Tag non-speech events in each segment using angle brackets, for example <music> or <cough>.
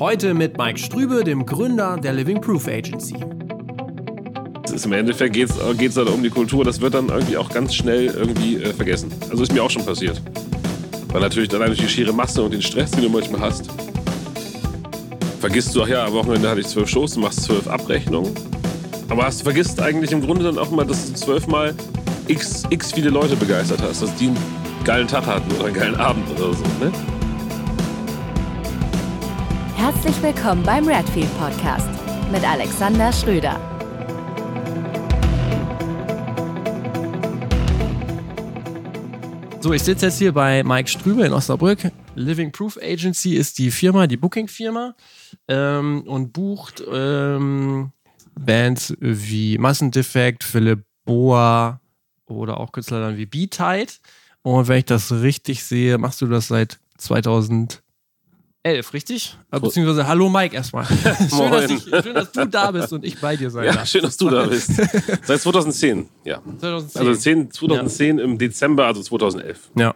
Heute mit Mike Strübe, dem Gründer der Living Proof Agency. Ist Im Endeffekt geht es dann um die Kultur, das wird dann irgendwie auch ganz schnell irgendwie äh, vergessen. Also ist mir auch schon passiert. Weil natürlich dann durch die schiere Masse und den Stress, den du manchmal hast, vergisst du, ach ja, am Wochenende hatte ich zwölf Shows, du machst zwölf Abrechnungen. Aber hast, vergisst eigentlich im Grunde dann auch mal, dass du zwölfmal x, x viele Leute begeistert hast, dass die einen geilen Tag hatten oder einen geilen Abend oder so. Ne? Herzlich willkommen beim Redfield Podcast mit Alexander Schröder. So, ich sitze jetzt hier bei Mike Strübe in Osnabrück. Living Proof Agency ist die Firma, die Booking-Firma ähm, und bucht ähm, Bands wie Massendefekt, Philipp Boa oder auch Künstler dann wie B-Tide. Und wenn ich das richtig sehe, machst du das seit 2011, richtig? Beziehungsweise Hallo Mike erstmal. <laughs> schön, dass ich, schön, dass du da bist und ich bei dir sein Ja, darf. schön, dass du da bist. <laughs> Seit 2010, ja. 2010. Also 10, 2010 im Dezember, also 2011. Ja.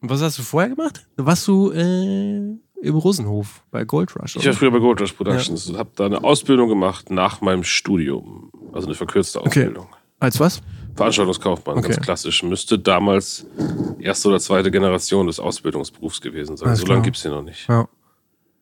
Und was hast du vorher gemacht? Warst du äh, im Rosenhof bei Gold Rush? Ich war Oder? früher bei Gold Rush Productions und habe da eine Ausbildung gemacht nach meinem Studium. Also eine verkürzte Okay. Ausbildung. Als was? Veranstaltungskaufmann, Okay. ganz klassisch. Müsste damals erste oder zweite Generation des Ausbildungsberufs gewesen sein. Alles so lange gibt es den noch nicht. Ja.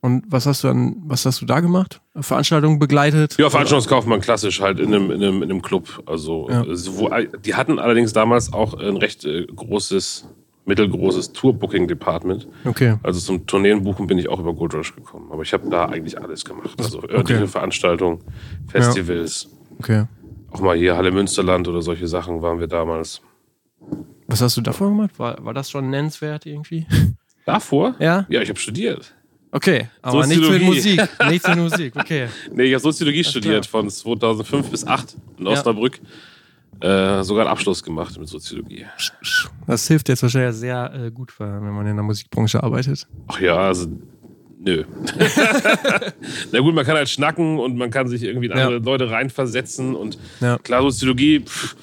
Und was hast du dann, was hast du da gemacht? Veranstaltungen begleitet? Ja, Veranstaltungskaufmann klassisch halt in einem, in einem, in einem Club. Also, Ja. äh, so, die hatten allerdings damals auch ein recht äh, großes, mittelgroßes Tour-Booking-Department. Okay. Also zum Tourneenbuchen bin ich auch über Gold Rush gekommen. Aber ich habe da eigentlich alles gemacht. Also örtliche Okay. Veranstaltungen, Festivals. Okay. Auch mal hier Halle Münsterland oder solche Sachen waren wir damals. Was hast du davor gemacht? War, war das schon nennenswert irgendwie? <laughs> Davor? Ja? Ja, ich habe studiert. Okay, aber nichts mit Soziologie. Musik. <laughs> Nichts mit Musik, okay. Nee, ich habe Soziologie klar. studiert von 2005 bis 2008 in Ja. Osnabrück. Äh, sogar einen Abschluss gemacht mit Soziologie. Das hilft jetzt wahrscheinlich sehr äh, gut, wenn man in der Musikbranche arbeitet. Ach ja, also nö. <laughs> Na gut, man kann halt schnacken und man kann sich irgendwie in Ja. andere Leute reinversetzen und Ja. klar, Soziologie, pff,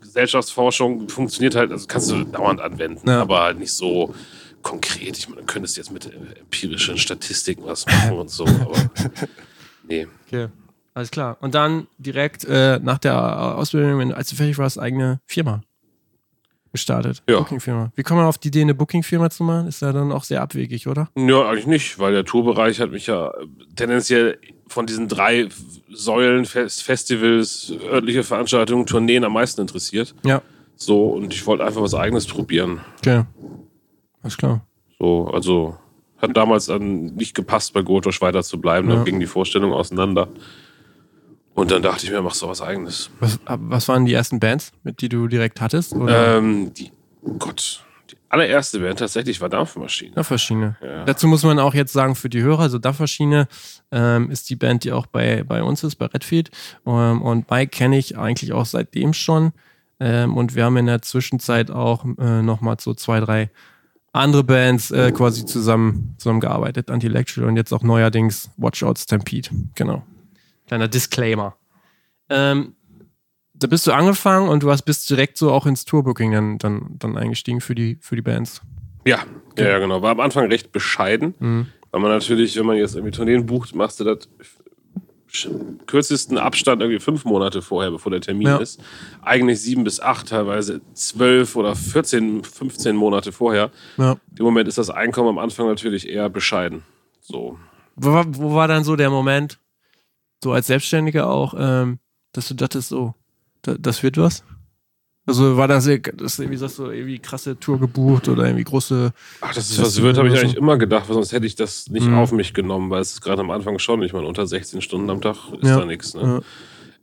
Gesellschaftsforschung funktioniert halt, also kannst du dauernd anwenden, Ja. aber halt nicht so konkret. Ich meine, du könntest jetzt mit empirischen Statistiken was machen und so, aber <laughs> nee. Okay. Alles klar. Und dann direkt äh, nach der Ausbildung, als du fertig warst, eigene Firma gestartet. Ja. Booking-Firma. Wie kommt man auf die Idee, eine Booking-Firma zu machen? Ist ja dann auch sehr abwegig, oder? Ja, eigentlich nicht, weil der Tourbereich hat mich ja äh, tendenziell von diesen drei Säulen, Fest Festivals, örtliche Veranstaltungen, Tourneen am meisten interessiert. Ja. So, und ich wollte einfach was Eigenes probieren. Okay. Alles klar. So, also hat damals dann nicht gepasst, bei Gotosch weiter zu bleiben. Ja. Dann gingen die Vorstellungen auseinander. Und dann dachte ich mir, machst du was Eigenes. Was, was waren die ersten Bands, mit die du direkt hattest? Oder? Ähm, die, oh Gott, die allererste Band tatsächlich war Dampfmaschine. Dampfmaschine. Ja. Dazu muss man auch jetzt sagen, für die Hörer, also Dampfmaschine ähm, ist die Band, die auch bei, bei uns ist, bei Redfield. Ähm, und Mike kenne ich eigentlich auch seitdem schon. Ähm, und wir haben in der Zwischenzeit auch äh, nochmal so zwei, drei andere Bands äh, quasi zusammen zusammengearbeitet. Anti-Electrical und jetzt auch neuerdings Watch Out Stampede. Genau. Kleiner Disclaimer. Ähm, da bist du angefangen und du hast bist direkt so auch ins Tourbooking dann, dann, dann eingestiegen für die, für die Bands. Ja, ja, ja, genau. War am Anfang recht bescheiden. Mhm. Weil man natürlich, wenn man jetzt irgendwie Tourneen bucht, machst du das kürzesten Abstand irgendwie fünf Monate vorher, bevor der Termin Ja. ist. Eigentlich sieben bis acht, teilweise zwölf oder 14, 15 Monate vorher. Ja. Im Moment ist das Einkommen am Anfang natürlich eher bescheiden. So. Wo wo war dann so der Moment, so als Selbstständiger auch, ähm, dass du dachtest, so, da, das wird was? Also war das, das irgendwie, sagst du, irgendwie krasse Tour gebucht oder irgendwie große. Ach, das ist was wird, habe ich so. eigentlich immer gedacht, weil sonst hätte ich das nicht Mhm. auf mich genommen, weil es ist gerade am Anfang schon, ich meine, unter 16 Stunden am Tag ist Ja. da nichts. Ne?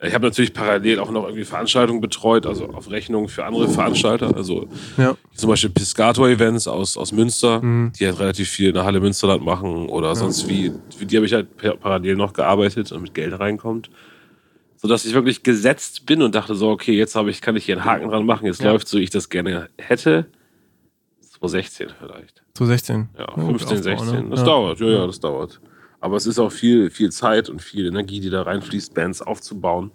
Ich habe natürlich parallel auch noch irgendwie Veranstaltungen betreut, also auf Rechnung für andere Veranstalter. Also Ja. zum Beispiel Piscator-Events aus, aus Münster, Mhm. die halt relativ viel in der Halle Münsterland machen oder sonst wie. Für die habe ich halt parallel noch gearbeitet und mit Geld reinkommt. Sodass ich wirklich gesetzt bin und dachte so, okay, jetzt habe ich, kann ich hier einen Haken dran machen, jetzt Ja. läuft so, wie ich das gerne hätte. 2016 vielleicht. So 16. Ja, gut 15, Aufbau, 16. ne? Das ja. dauert, ja, ja, das dauert. Aber es ist auch viel, viel Zeit und viel Energie, die da reinfließt, Bands aufzubauen.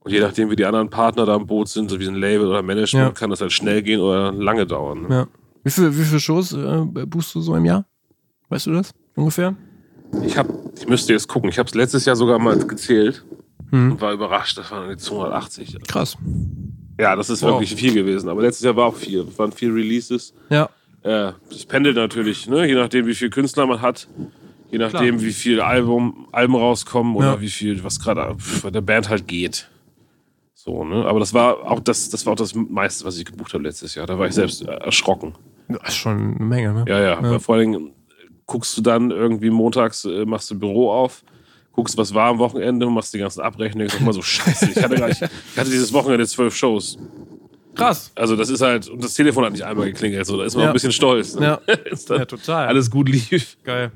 Und je nachdem, wie die anderen Partner da im Boot sind, so wie ein Label oder Management, Ja. kann das halt schnell gehen oder lange dauern. Ne? Ja. Wie viele wie viel Shows äh, buchst du so im Jahr? Weißt du das ungefähr? Ich hab, ich müsste jetzt gucken. Ich habe es letztes Jahr sogar mal gezählt Hm. und war überrascht. Das waren jetzt 280. Krass. Ja, das ist Wow. wirklich viel gewesen. Aber letztes Jahr war auch viel. Es waren vier Releases. Ja. Äh, das pendelt natürlich, ne? je nachdem, wie viel Künstler man hat. Je nachdem, wie viel Album, Alben rauskommen oder Ja. wie viel, was gerade bei der Band halt geht. So, ne? Aber das war auch das, das war auch das meiste, was ich gebucht habe letztes Jahr. Da war ich selbst äh, erschrocken. Das ist schon eine Menge, ne? Ja, ja. Weil Vor allen Dingen guckst du dann irgendwie montags, äh, machst du Büro auf, guckst, was war am Wochenende, machst die ganzen Abrechnungen. Ich sag mal so, <laughs> scheiße, ich hatte, gar nicht, ich hatte dieses Wochenende zwölf Shows. Krass. Also das ist halt, und das Telefon hat nicht einmal geklingelt, so, da ist man Ja. auch ein bisschen stolz. Ne? Ja. <laughs> Ja, total. Alles gut lief. Geil.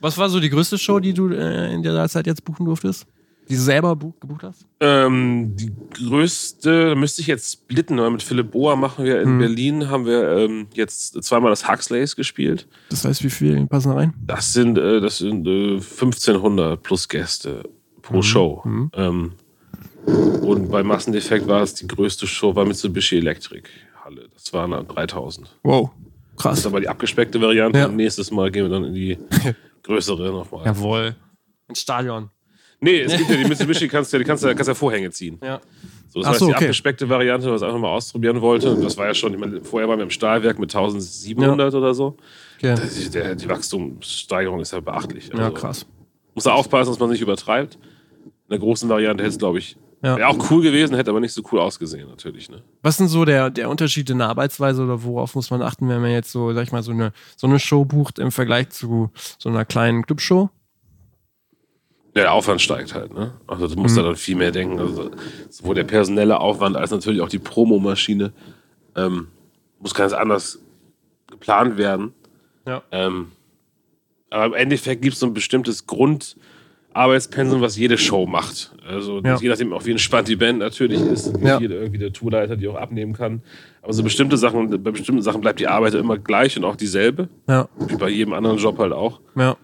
Was war so die größte Show, die du äh, in der Zeit jetzt buchen durftest? Die du selber bu gebucht hast? Ähm, die größte, da müsste ich jetzt splitten, weil mit Philipp Boa machen wir in Mhm. Berlin, haben wir ähm, jetzt zweimal das Huxleys gespielt. Das heißt, wie viel passen da rein? Das sind, äh, das sind äh, 1500 plus Gäste pro Mhm. Show. Ähm, und bei Massendefekt war es die größte Show, war Mitsubishi Electric Halle. Das waren dann 3000. Wow. Das Krass. ist aber die abgespeckte Variante. Ja. Und nächstes Mal gehen wir dann in die <laughs> größere nochmal. Jawohl. Ein Stadion. Nee, es gibt ja die Mitsubishi, kannst du ja, die kannst du ja, kannst ja Vorhänge ziehen. Ja. So, das Ach heißt, so, die okay. abgespeckte Variante, was ich einfach mal ausprobieren wollte, und das war ja schon, ich meine, vorher waren wir im Stahlwerk mit 1700 oder so. Okay. Die, der, die Wachstumssteigerung ist ja beachtlich. Ja, Also, krass. Muss da aufpassen, dass man nicht übertreibt. In der großen Variante hätte es, glaube ich, Ja. wäre auch cool gewesen, hätte aber nicht so cool ausgesehen, natürlich. Ne? Was ist denn so der, der Unterschied in der Arbeitsweise oder worauf muss man achten, wenn man jetzt so, sag ich mal, so eine, so eine Show bucht im Vergleich zu so einer kleinen Clubshow? Ja, der Aufwand steigt halt. Ne? Also du musst da dann viel mehr denken. Also, sowohl der personelle Aufwand als natürlich auch die Promomaschine ähm, muss ganz anders geplant werden. Ja. Ähm, aber im Endeffekt gibt es so ein bestimmtes Grundarbeitspensum, was jede Show macht. Also Ja. je nachdem auch wie entspannt die Band natürlich ist, wie Ja. viel irgendwie der Tourleiter die auch abnehmen kann. Aber so bestimmte Sachen, bei bestimmten Sachen bleibt die Arbeit immer gleich und auch dieselbe, Ja. wie bei jedem anderen Job halt auch. Ja.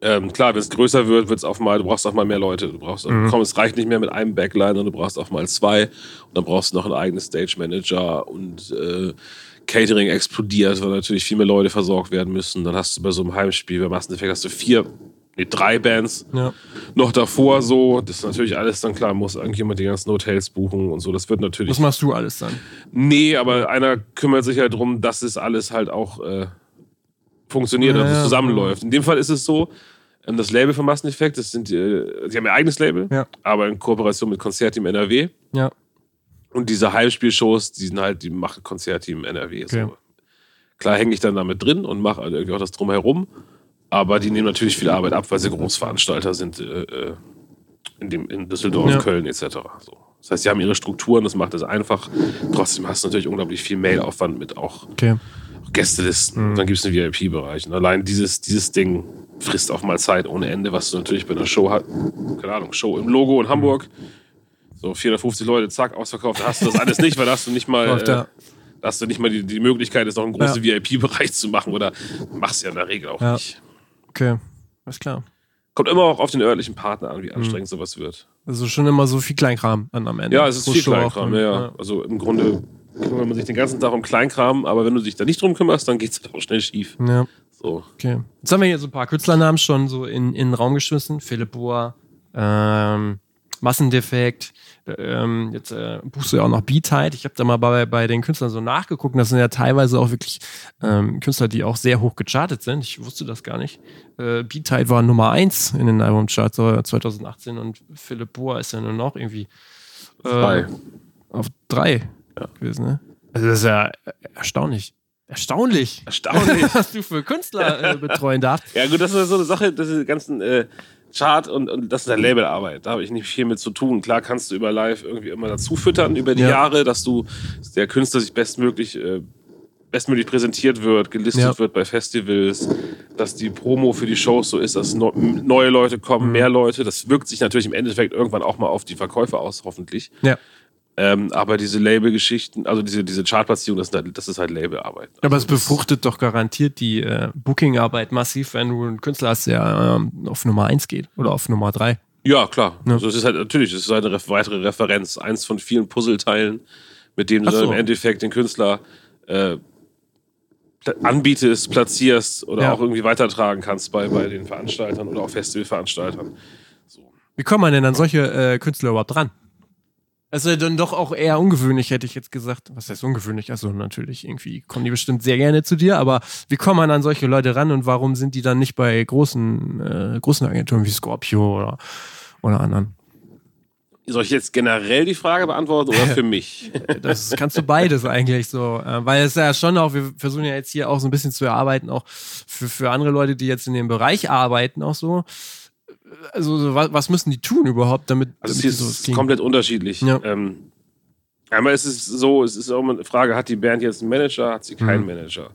Ähm, klar, wenn es größer wird, wird es auch mal, du brauchst auch mal mehr Leute. Du brauchst, Mhm. komm, es reicht nicht mehr mit einem Backliner, du brauchst auch mal zwei. Und dann brauchst du noch einen eigenen Stage Manager und äh, Catering explodiert, weil natürlich viel mehr Leute versorgt werden müssen. Dann hast du bei so einem Heimspiel, bei Masseneffekt hast du vier, nee, drei Bands Ja. noch davor so. Das ist natürlich alles dann klar, muss irgendjemand die ganzen Hotels buchen und so. Das wird natürlich. Was machst du alles dann? Nee, aber einer kümmert sich halt darum, dass es alles halt auch äh, funktioniert, dass Ja, es ja. zusammenläuft. In dem Fall ist es so, ähm, das Label von Masseneffekt, das sind, äh, sie haben ihr eigenes Label, Ja. aber in Kooperation mit Konzertteam NRW. Ja. Und diese Heimspielshows, die sind halt, die macht Konzertteam NRW. Okay. So. Klar hänge ich dann damit drin und mache halt irgendwie auch das drumherum, aber die nehmen natürlich viel Arbeit ab, weil sie Großveranstalter sind äh, äh, in, dem, in Düsseldorf, Ja. Köln etc. So. Das heißt, sie haben ihre Strukturen, das macht es einfach. Trotzdem hast du natürlich unglaublich viel Mailaufwand mit auch Okay. Gästelisten. Mhm. Dann gibt es einen VIP-Bereich. Und allein dieses, dieses Ding frisst auch mal Zeit ohne Ende, was du natürlich bei einer Show hast. Keine Ahnung, Show im Logo in Hamburg. So 450 Leute, zack, ausverkauft. Da hast du das alles nicht, weil da hast du nicht mal, äh, ja. hast du nicht mal die, die Möglichkeit, jetzt noch einen großen VIP-Bereich zu machen. Oder machst ja in der Regel auch Ja. nicht. Okay. Alles klar. Kommt immer auch auf den örtlichen Partner an, wie Mhm. anstrengend sowas wird. Also schon immer so viel Kleinkram an am Ende. Ja, es ist Pro viel Kleinkram. Ja, ja. Also im Grunde kümmert man sich den ganzen Tag um Kleinkram, aber wenn du dich da nicht drum kümmerst, dann geht es auch schnell schief. ja. So. Okay. Jetzt haben wir hier so ein paar Künstlernamen schon so in, in den Raum geschmissen. Philipp Bohr, ähm, Massendefekt. Ähm, jetzt äh, buchst du ja auch noch B-Tide. Ich habe da mal bei, bei den Künstlern so nachgeguckt. Das sind ja teilweise auch wirklich ähm, Künstler, die auch sehr hoch gechartet sind. Ich wusste das gar nicht. Äh, B-Tide war Nummer 1 in den Albumcharts äh, 2018 und Philipp Bohr ist ja nur noch irgendwie äh, Drei. auf drei gewesen. Ne? Also das ist ja erstaunlich. Erstaunlich. Erstaunlich. <laughs> was du für Künstler äh, betreuen darfst. Ja, gut, das ist so eine Sache, diese ganzen äh, Chart und, und das ist ja Labelarbeit. Da habe ich nicht viel mit zu tun. Klar kannst du über Live irgendwie immer dazu füttern über die Ja. Jahre, dass du der Künstler sich bestmöglich äh, bestmöglich präsentiert wird, gelistet Ja. wird bei Festivals, dass die Promo für die Shows so ist, dass neue Leute Mhm. kommen, mehr Leute. Das wirkt sich natürlich im Endeffekt irgendwann auch mal auf die Verkäufe aus, hoffentlich. Ja. Ähm, aber diese Label-Geschichten, also diese, diese Chartplatzierung, das, ist halt- das ist halt Labelarbeit. Aber es befruchtet doch garantiert die äh, Booking-Arbeit massiv, wenn du einen Künstler hast, der ähm, auf Nummer 1 geht oder auf Nummer 3. Ja, klar. Ja. Also es ist halt natürlich, es ist halt eine ref- weitere Referenz, eins von vielen Puzzleteilen, mit denen du so. im Endeffekt den Künstler äh, anbietest, platzierst oder Ja. auch irgendwie weitertragen kannst bei, bei den Veranstaltern oder auch Festivalveranstaltern. Wie kommt man denn an solche äh, Künstler überhaupt dran? Also dann doch auch eher ungewöhnlich, hätte ich jetzt gesagt. Was heißt ungewöhnlich? Also natürlich, irgendwie kommen die bestimmt sehr gerne zu dir, aber wie kommt man an solche Leute ran und warum sind die dann nicht bei großen, äh, großen Agenturen wie Scorpio oder, oder anderen? Soll ich jetzt generell die Frage beantworten oder für <laughs> mich? Das kannst du beides eigentlich so, äh, weil es ja schon auch, wir versuchen ja jetzt hier auch so ein bisschen zu erarbeiten, auch für, für andere Leute, die jetzt in dem Bereich arbeiten, auch so. Also, so, was, müssen die tun überhaupt, damit, Also damit es ist kriegen? komplett unterschiedlich. Ja. Ähm, einmal ist es so, es ist auch immer eine Frage, hat die Band jetzt einen Manager, hat sie keinen Mhm. Manager?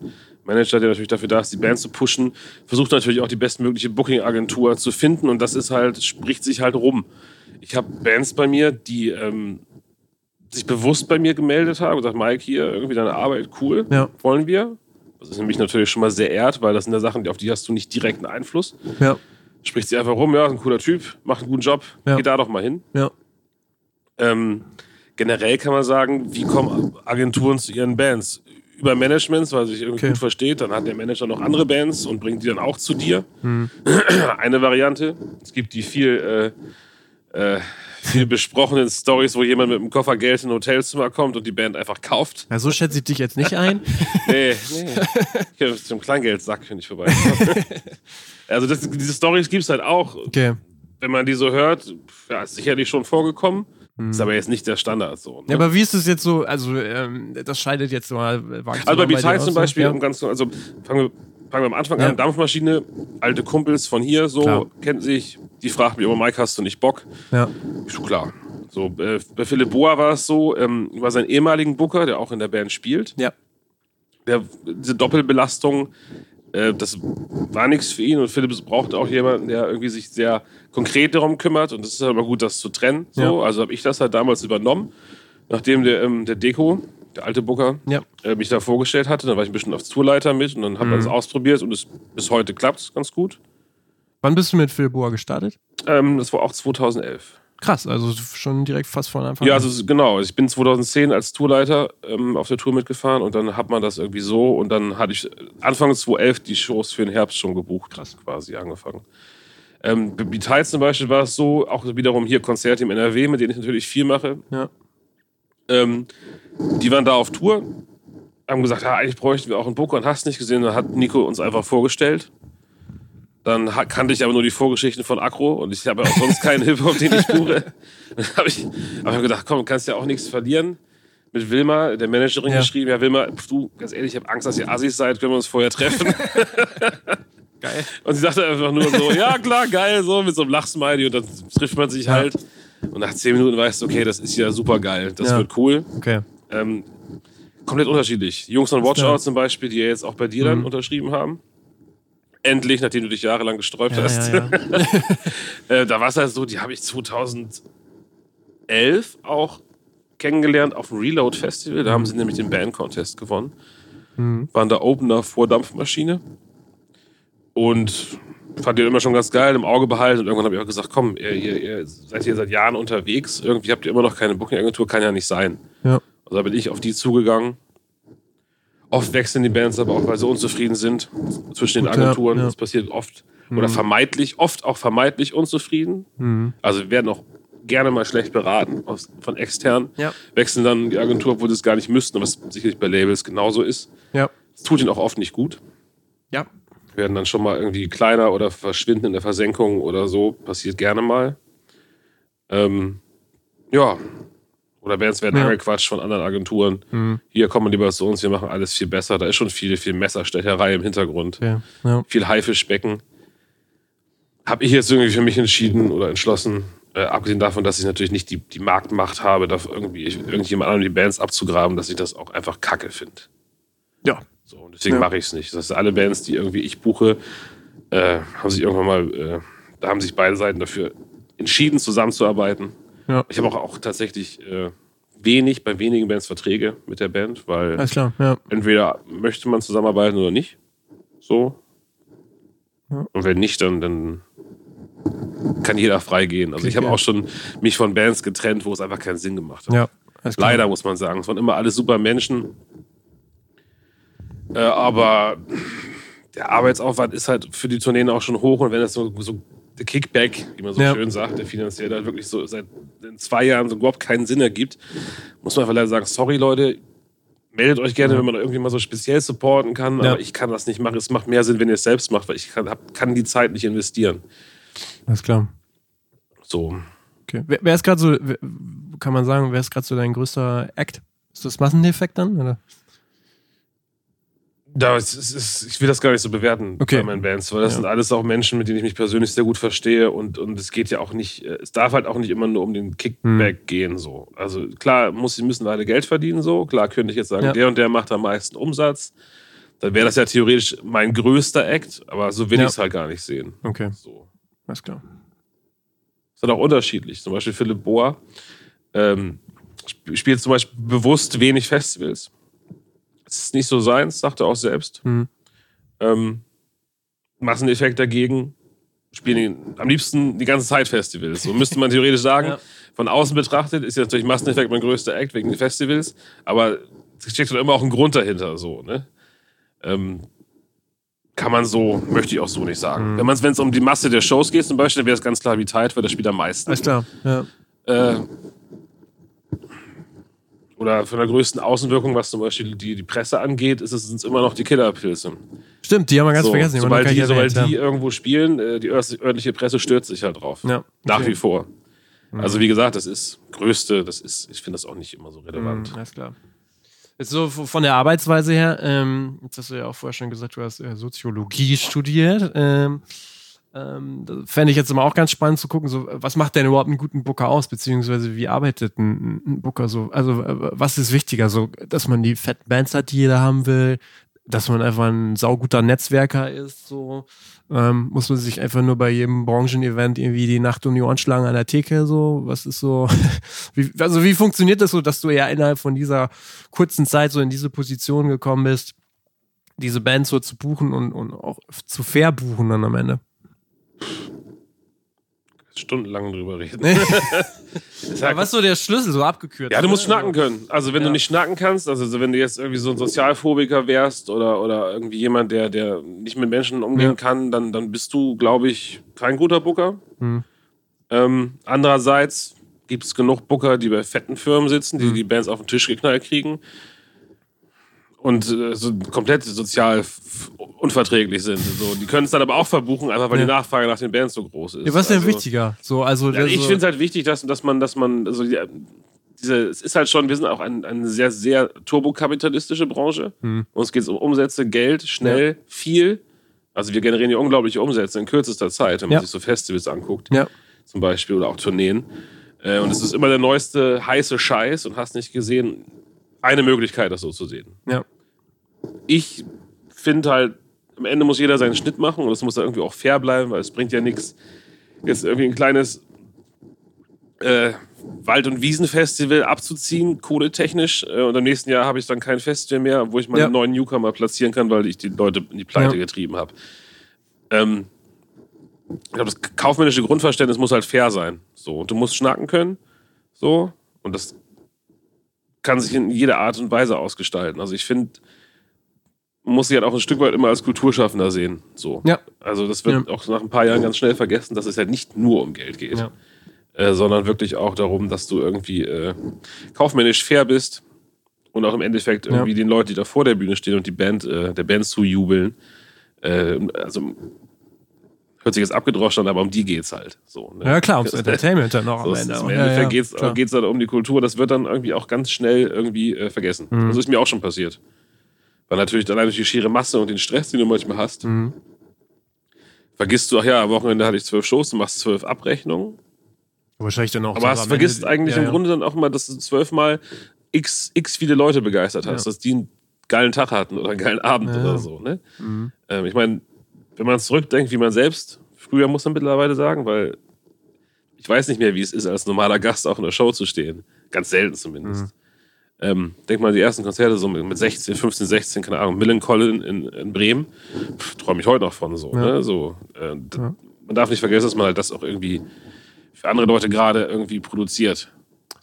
Manager, der natürlich dafür da ist, die Band zu pushen, versucht natürlich auch die bestmögliche Booking-Agentur zu finden und das ist halt, spricht sich halt rum. Ich habe Bands bei mir, die ähm, sich bewusst bei mir gemeldet haben und gesagt, Mike, hier, irgendwie deine Arbeit, cool, Ja. wollen wir. Das ist nämlich natürlich schon mal sehr ehrt, weil das sind ja Sachen, auf die hast du nicht direkten Einfluss. Ja, Spricht sie einfach rum, ja, ist ein cooler Typ, macht einen guten Job, Ja. geh da doch mal hin. ja. Ähm, generell kann man sagen, wie kommen Agenturen zu ihren Bands? Über Managements, weil sich irgendwie Okay. gut versteht. Dann hat der Manager noch andere Bands und bringt die dann auch zu dir. Hm. <clears throat> Eine Variante. Es gibt die viel, äh, äh, viel <laughs> besprochenen Stories, wo jemand mit einem Koffer Geld in ein Hotelzimmer kommt und die Band einfach kauft. Ja, so schätze ich dich jetzt nicht ein. <laughs> Nee, nee. Ich zum Kleingeldsack, wenn ich vorbei. <laughs> also das, diese Stories gibt es halt auch. Okay. Wenn man die so hört, ja, ist sicherlich schon vorgekommen. Ist aber jetzt nicht der Standard so. Ne? Hm. Ja, aber wie ist es jetzt so? Also, ähm, das scheidet jetzt mal. Also bei Beteil zum Beispiel, Ja. um ganz, also fangen wir, fangen wir am Anfang Ja. an, Dampfmaschine, alte Kumpels von hier, so, Klar. kennt sich, die fragt mich immer, Mike, hast du nicht Bock? ja. Ich so, klar. So, äh, bei Philipp Boa war es so, ähm, über seinen ehemaligen Booker, der auch in der Band spielt, Ja. der, diese Doppelbelastung, äh, das war nichts für ihn und Philipp brauchte auch jemanden, der irgendwie sich sehr konkret darum kümmert und es ist halt immer gut, das zu trennen. So. Ja. Also habe ich das halt damals übernommen, nachdem der, ähm, der Deko, der alte Booker, Ja. äh, mich da vorgestellt hatte. Dann war ich ein bisschen als Tourleiter mit und dann haben wir Mhm. das ausprobiert und es, bis heute klappt ganz gut. Wann bist du mit Phil Boa gestartet? Ähm, das war auch 2011. Krass, also schon direkt fast von Anfang Ja, an. also es- genau. Ich bin 2010 als Tourleiter ähm, auf der Tour mitgefahren und dann hat man das irgendwie so und dann hatte ich Anfang 2011 die Shows für den Herbst schon gebucht, Krass. quasi angefangen. Ähm, bei Beteils zum Beispiel war es so, auch wiederum hier Konzerte im NRW, mit denen ich natürlich viel mache. Ja. Ähm, die waren da auf Tour, haben gesagt, ja, eigentlich bräuchten wir auch einen Booker und hast nicht gesehen. Dann hat Nico uns einfach vorgestellt. Dann kannte ich aber nur die Vorgeschichten von Akro und ich habe auch sonst <laughs> keinen Hip-Hop, den ich buche. Dann habe ich, hab ich gedacht, komm, du kannst ja auch nichts verlieren. Mit Wilma, der Managerin, Ja. geschrieben, ja Wilma, du, ganz ehrlich, ich habe Angst, dass ihr Assis seid, können wir uns vorher treffen. <laughs> Geil. Und sie sagte einfach nur so, ja klar, geil, so mit so einem Lachsmiley und dann trifft man sich halt. Und nach zehn Minuten weißt du, okay, das ist ja super geil, das Ja. wird cool. Okay. Ähm, komplett unterschiedlich. Jungs von Watch klar. Out zum Beispiel, die ja jetzt auch bei dir dann Mhm. unterschrieben haben. Endlich, nachdem du dich jahrelang gesträubt Ja, hast. ja, ja. <laughs> äh, da war es halt so, die habe ich 2011 auch kennengelernt auf dem Reload Festival. Da haben sie nämlich den Band Contest gewonnen. Mhm. Waren da Opener vor Dampfmaschine. Und fand den immer schon ganz geil, im Auge behalten. Und irgendwann habe ich auch gesagt, komm, ihr, ihr, ihr seid hier seit Jahren unterwegs. Irgendwie habt ihr immer noch keine Booking-Agentur, kann ja nicht sein. Ja. Also da bin ich auf die zugegangen. Oft wechseln die Bands aber auch, weil sie unzufrieden sind zwischen den Gut, ja, Agenturen. ja. Das passiert oft. Oder vermeintlich, oft auch vermeintlich unzufrieden. Mhm. Also wir werden auch gerne mal schlecht beraten aus, von extern. Ja. Wechseln dann die Agentur, obwohl sie es gar nicht müssten, was sicherlich bei Labels genauso ist. Ja. Es tut ihnen auch oft nicht gut. Ja. Werden dann schon mal irgendwie kleiner oder verschwinden in der Versenkung oder so. Passiert gerne mal. Ähm, ja. Oder Bands werden Ja. angequatscht von anderen Agenturen. Mhm. Hier kommen lieber zu uns, wir machen alles viel besser. Da ist schon viel, viel Messerstecherei im Hintergrund. Okay. Ja. Viel Haifischbecken. Habe ich jetzt irgendwie für mich entschieden oder entschlossen, äh, abgesehen davon, dass ich natürlich nicht die, die Marktmacht habe, da irgendwie irgendjemand anderem die Bands abzugraben, dass ich das auch einfach kacke finde. Ja. So, und deswegen Ja. mache ich es nicht. Das heißt, alle Bands, die irgendwie ich buche, äh, haben sich irgendwann mal, äh, da haben sich beide Seiten dafür entschieden, zusammenzuarbeiten. Ja. Ich habe auch, auch tatsächlich äh, wenig, bei wenigen Bands Verträge mit der Band, weil Alles klar. Ja. entweder möchte man zusammenarbeiten oder nicht. So. Ja. Und wenn nicht, dann, dann kann jeder frei gehen. Also ich habe auch schon mich von Bands getrennt, wo es einfach keinen Sinn gemacht hat. Ja. Leider muss man sagen. Es waren immer alles super Menschen. Äh, aber der Arbeitsaufwand ist halt für die Tourneen auch schon hoch und wenn das so, so Kickback, wie man so Ja. schön sagt, der finanziell halt wirklich so seit zwei Jahren so überhaupt keinen Sinn ergibt, muss man einfach leider sagen, sorry Leute, meldet euch gerne, wenn man irgendwie mal so speziell supporten kann, Ja. aber ich kann das nicht machen. Es macht mehr Sinn, wenn ihr es selbst macht, weil ich kann, hab, kann die Zeit nicht investieren. Alles klar. So. Okay. Wer, wer ist gerade so, kann man sagen, wer ist gerade so dein größter Act? Ist das Massendefekt dann? Oder? Da, es, es, ich will das gar nicht so bewerten Okay. bei meinen Bands, weil das Ja. sind alles auch Menschen, mit denen ich mich persönlich sehr gut verstehe und, und es geht ja auch nicht, äh, es darf halt auch nicht immer nur um den Kickback Hm. gehen so. Also klar, muss, sie müssen alle Geld verdienen so, klar könnte ich jetzt sagen, Ja. der und der macht am meisten Umsatz, dann wäre das ja theoretisch mein größter Act, aber so will Ja. ich es halt gar nicht sehen. Okay, So. alles klar. ist dann auch unterschiedlich. Zum Beispiel Philipp Bohr ähm, sp- spielt zum Beispiel bewusst wenig Festivals. Es ist nicht so seins, sagt er auch selbst. Mhm. Ähm, Masseneffekt dagegen spielen am liebsten die ganze Zeit Festivals. So müsste man theoretisch sagen. <laughs> Ja. Von außen betrachtet ist ja natürlich Masseneffekt mein größter Act wegen den Festivals, aber es steckt doch immer auch ein Grund dahinter. So, ne? ähm, kann man so, möchte ich auch so nicht sagen. Wenn man wenn es um die Masse der Shows geht, zum Beispiel, dann wäre es ganz klar wie Tide, weil das spielt am meisten. Alles klar. Ja. Äh, oder von der größten Außenwirkung, was zum Beispiel die, die Presse angeht, ist es sind es immer noch die Killerpilze. Stimmt, die haben wir ganz So, vergessen. Die sobald die, sobald erwähnt, die ja. irgendwo spielen, äh, die ör- örtliche Presse stürzt sich halt drauf. Ja, Nach okay. wie vor. Also wie gesagt, das ist größte, das ist, ich finde das auch nicht immer so relevant. Mhm, alles klar. Jetzt so von der Arbeitsweise her, ähm, jetzt hast du ja auch vorher schon gesagt, du hast äh, Soziologie studiert. Ähm, ähm, fände ich jetzt immer auch ganz spannend zu gucken, so, was macht denn überhaupt einen guten Booker aus, beziehungsweise wie arbeitet ein, ein Booker so? Also, äh, was ist wichtiger, so, dass man die fetten Bands hat, die jeder haben will, dass man einfach ein sauguter Netzwerker ist, so, ähm, muss man sich einfach nur bei jedem Branchenevent irgendwie die Nacht um die Ohren schlagen an der Theke, so, was ist so, <laughs> wie, also wie funktioniert das so, dass du ja innerhalb von dieser kurzen Zeit so in diese Position gekommen bist, diese Band so zu buchen und, und auch zu verbuchen dann am Ende? Stundenlang drüber reden. Ja, <laughs> was ist so der Schlüssel, so abgekürzt? Ja, du musst schnacken können. Also wenn Ja. du nicht schnacken kannst, also so wenn du jetzt irgendwie so ein Sozialphobiker wärst oder, oder irgendwie jemand, der, der nicht mit Menschen umgehen Ja. kann, dann, dann bist du, glaube ich, kein guter Booker. Hm. Ähm, andererseits gibt es genug Booker, die bei fetten Firmen sitzen, die Hm. die Bands auf den Tisch geknallt kriegen und äh, so komplett sozial unverträglich sind. So, die können es dann aber auch verbuchen, einfach weil Ja. die Nachfrage nach den Bands so groß ist. Ja, was ist denn Also- wichtiger? So, also, ja, ich so, finde es halt wichtig, dass, dass man, dass man, also die, diese, es ist halt schon, wir sind auch ein, eine sehr, sehr turbokapitalistische Branche. Hm. Uns geht es um Umsätze, Geld, schnell, viel. Also wir generieren ja unglaubliche Umsätze in kürzester Zeit, wenn man sich so Festivals anguckt, Ja. zum Beispiel, oder auch Tourneen. Äh, und es ist immer der neueste heiße Scheiß und hast nicht gesehen, eine Möglichkeit, das so zu sehen. Ja. Ich finde halt, am Ende muss jeder seinen Schnitt machen und es muss dann irgendwie auch fair bleiben, weil es bringt ja nichts, jetzt irgendwie ein kleines äh, Wald- und Wiesenfestival abzuziehen, kohletechnisch. Äh, und im nächsten Jahr habe ich dann kein Festival mehr, wo ich meine Ja. neuen Newcomer platzieren kann, weil ich die Leute in die Pleite Ja. getrieben habe. Ähm, ich glaube, das kaufmännische Grundverständnis muss halt fair sein. So, und du musst schnacken können. So, und das kann sich in jeder Art und Weise ausgestalten. Also ich finde, man muss sich halt auch ein Stück weit immer als Kulturschaffender sehen. So. Ja. Also das wird Ja. auch nach ein paar Jahren ganz schnell vergessen, dass es halt nicht nur um Geld geht, Ja. äh, sondern wirklich auch darum, dass du irgendwie äh, kaufmännisch fair bist und auch im Endeffekt Ja. irgendwie den Leuten, die da vor der Bühne stehen und die Band, äh, der Band zujubeln, äh, also hört sich jetzt abgedroschen an, aber um die geht's halt. So, ne? ja, klar, ums <laughs> Entertainment dann noch So, am Ende. Im Ja, Endeffekt ja, geht's, klar. geht's dann um die Kultur. Das wird dann irgendwie auch ganz schnell irgendwie äh, vergessen. Mhm. Also ist mir auch schon passiert. Weil natürlich allein durch die schiere Masse und den Stress, den du manchmal hast, Mhm. vergisst du, ach ja, am Wochenende hatte ich zwölf Shows, du machst zwölf Abrechnungen. Wahrscheinlich dann auch. Aber hast vergisst Ende- eigentlich ja, im ja. Grunde dann auch mal, dass du zwölfmal x, x viele Leute begeistert hast, Ja. dass die einen geilen Tag hatten oder einen geilen Abend Ja. oder so. Ne? Mhm. Ähm, ich meine, wenn man zurückdenkt, wie man selbst früher muss man mittlerweile sagen, weil ich weiß nicht mehr, wie es ist, als normaler Gast auch in der Show zu stehen. Ganz selten zumindest. Mhm. Ähm, denk mal an die ersten Konzerte so mit mit 16, 15, 16, keine Ahnung, Millencolin in, in Bremen. Träume ich heute noch von so. Ja. Ne? so äh, Ja. Man darf nicht vergessen, dass man halt das auch irgendwie für andere Leute gerade irgendwie produziert.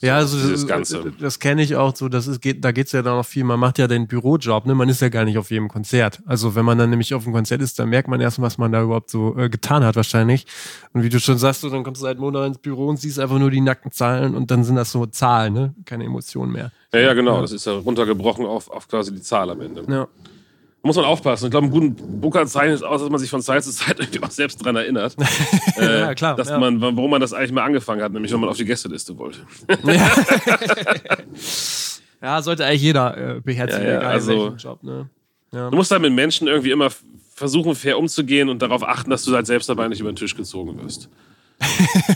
Ja, also das, Ganze. das kenne ich auch so, das ist, geht, da geht es ja dann noch viel, man macht ja den Bürojob, ne? Man ist ja gar nicht auf jedem Konzert. Also wenn man dann nämlich auf dem Konzert ist, dann merkt man erst, was man da überhaupt so äh, getan hat wahrscheinlich. Und wie du schon sagst, so, dann kommst du seit Monaten ins Büro und siehst einfach nur die nackten Zahlen und dann sind das so Zahlen, ne? Keine Emotionen mehr. Ja, ja, genau. Das ist ja runtergebrochen auf, auf quasi die Zahl am Ende. Ja. Da muss man aufpassen. Ich glaube, einen guten Booker zeichnet aus, dass man sich von Zeit zu Zeit <laughs> irgendwie auch selbst dran erinnert. <laughs> äh, Ja, klar, Dass ja. man, warum man das eigentlich mal angefangen hat, nämlich wenn man auf die Gästeliste wollte. Ja. <laughs> ja, sollte eigentlich jeder äh, beherzigen, Ja, egal also- welchen Job, ne? Du musst halt mit Menschen irgendwie immer versuchen, fair umzugehen und darauf achten, dass du halt selbst dabei nicht über den Tisch gezogen wirst.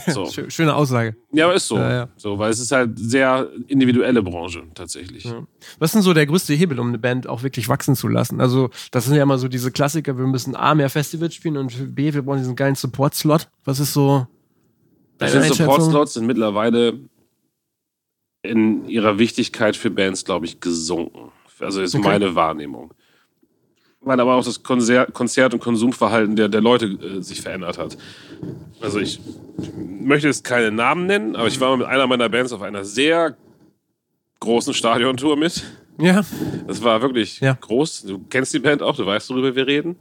So. <laughs> Schö- Schöne Aussage. Ja, aber ist so. Ja, ja. so. Weil es ist halt sehr individuelle Branche tatsächlich. Was ist denn so der größte Hebel, um eine Band auch wirklich wachsen zu lassen? Also, das sind ja immer so diese Klassiker, wir müssen A, mehr Festivals spielen und B, wir brauchen diesen geilen Support-Slot. Was ist so Einschätzung? Support-Slots sind mittlerweile in ihrer Wichtigkeit für Bands, glaube ich, gesunken. Also ist Okay. meine Wahrnehmung. Weil aber auch das Konzert, Konzert und Konsumverhalten der, der Leute äh, sich verändert hat. Also ich möchte jetzt keine Namen nennen, aber ich war mal mit einer meiner Bands auf einer sehr großen Stadiontour mit. Ja, Das war wirklich Ja. groß. Du kennst die Band auch, du weißt, worüber wir reden.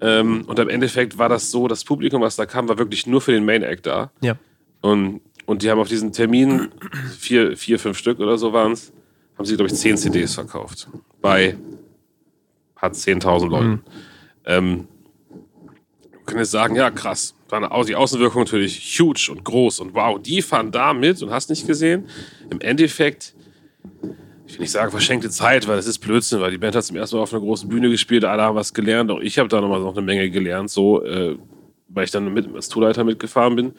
Ähm, und im Endeffekt war das so, das Publikum, was da kam, war wirklich nur für den Main Act da. ja. Und, und die haben auf diesen Termin, vier, vier fünf Stück oder so waren es, haben sie, glaube ich, zehn CDs verkauft. Bei hat 10.000 Leuten. Ähm, man kann jetzt sagen, ja, krass. Au- die Außenwirkung natürlich huge und groß und wow, die fahren da mit und hast nicht gesehen. Im Endeffekt, ich will nicht sagen verschenkte Zeit, weil das ist Blödsinn, weil die Band hat zum ersten Mal auf einer großen Bühne gespielt, alle haben was gelernt, auch ich habe da nochmal noch eine Menge gelernt, so, äh, weil ich dann mit, als Tourleiter mitgefahren bin.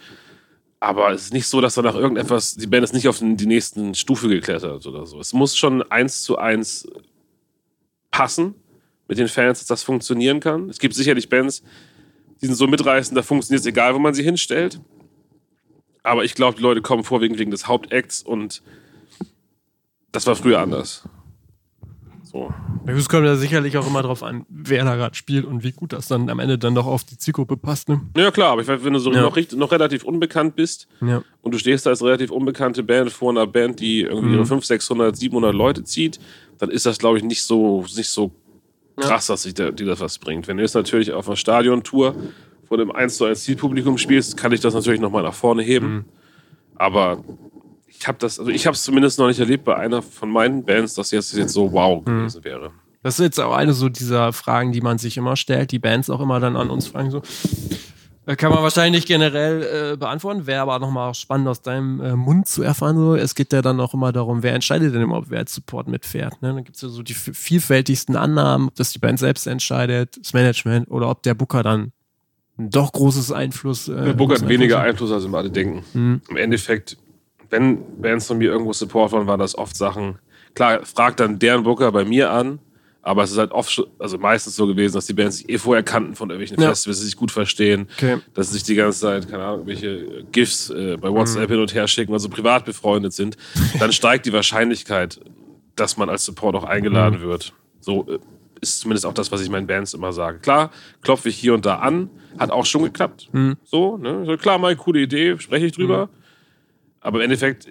Aber es ist nicht so, dass danach irgendetwas, die Band ist nicht auf die nächsten Stufe geklettert oder so. Es muss schon eins zu eins passen mit den Fans, dass das funktionieren kann. Es gibt sicherlich Bands, die sind so mitreißend, da funktioniert es egal, wo man sie hinstellt. Aber ich glaube, die Leute kommen vorwiegend wegen des Hauptacts und das war früher anders. So. Es kommt ja sicherlich auch immer drauf an, wer da gerade spielt und wie gut das dann am Ende dann doch auf die Zielgruppe passt, ne? Ja, klar, aber ich weiß, wenn du so Ja. noch, noch relativ unbekannt bist Ja. und du stehst da als relativ unbekannte Band vor einer Band, die irgendwie Mhm. ihre 500, 600, 700 Leute zieht, dann ist das, glaube ich, nicht so, nicht so krass, dass sich dir das was bringt. Wenn du jetzt natürlich auf einer Stadiontour vor einem 1 zu 1 Zielpublikum spielst, kann ich das natürlich nochmal nach vorne heben. Mhm. Aber ich habe das, also ich habe es zumindest noch nicht erlebt bei einer von meinen Bands, dass jetzt, jetzt so wow Mhm. gewesen wäre. Das ist jetzt auch eine so dieser Fragen, die man sich immer stellt, die Bands auch immer dann an uns fragen so. Äh, Kann man wahrscheinlich generell äh, beantworten, wäre aber nochmal spannend aus deinem äh, Mund zu erfahren. So. Es geht ja dann auch immer darum, wer entscheidet denn überhaupt, wer als Support mitfährt. Ne? Dann gibt es ja so die vielfältigsten Annahmen, ob das die Band selbst entscheidet, das Management oder ob der Booker dann ein doch großes Einfluss äh, Der Book hat weniger Einfluss Einfluss, als immer alle denken. Mhm. Im Endeffekt, wenn Bands von mir irgendwo Support waren, waren das oft Sachen. Klar, fragt dann deren Booker bei mir an, aber es ist halt oft, also meistens so gewesen, dass die Bands sich eh vorher kannten von irgendwelchen Ja. Festivals, sich gut verstehen, Okay. dass sie sich die ganze Zeit, keine Ahnung, irgendwelche GIFs äh, bei WhatsApp Mhm. hin und her schicken, also privat befreundet sind. <laughs> Dann steigt die Wahrscheinlichkeit, dass man als Support auch Mhm. eingeladen wird. So äh, ist zumindest auch das, was ich meinen Bands immer sage. Klar, klopfe ich hier und da an, hat auch schon geklappt. Mhm. So, ne? So, klar, mal coole Idee, spreche ich drüber. Aber im Endeffekt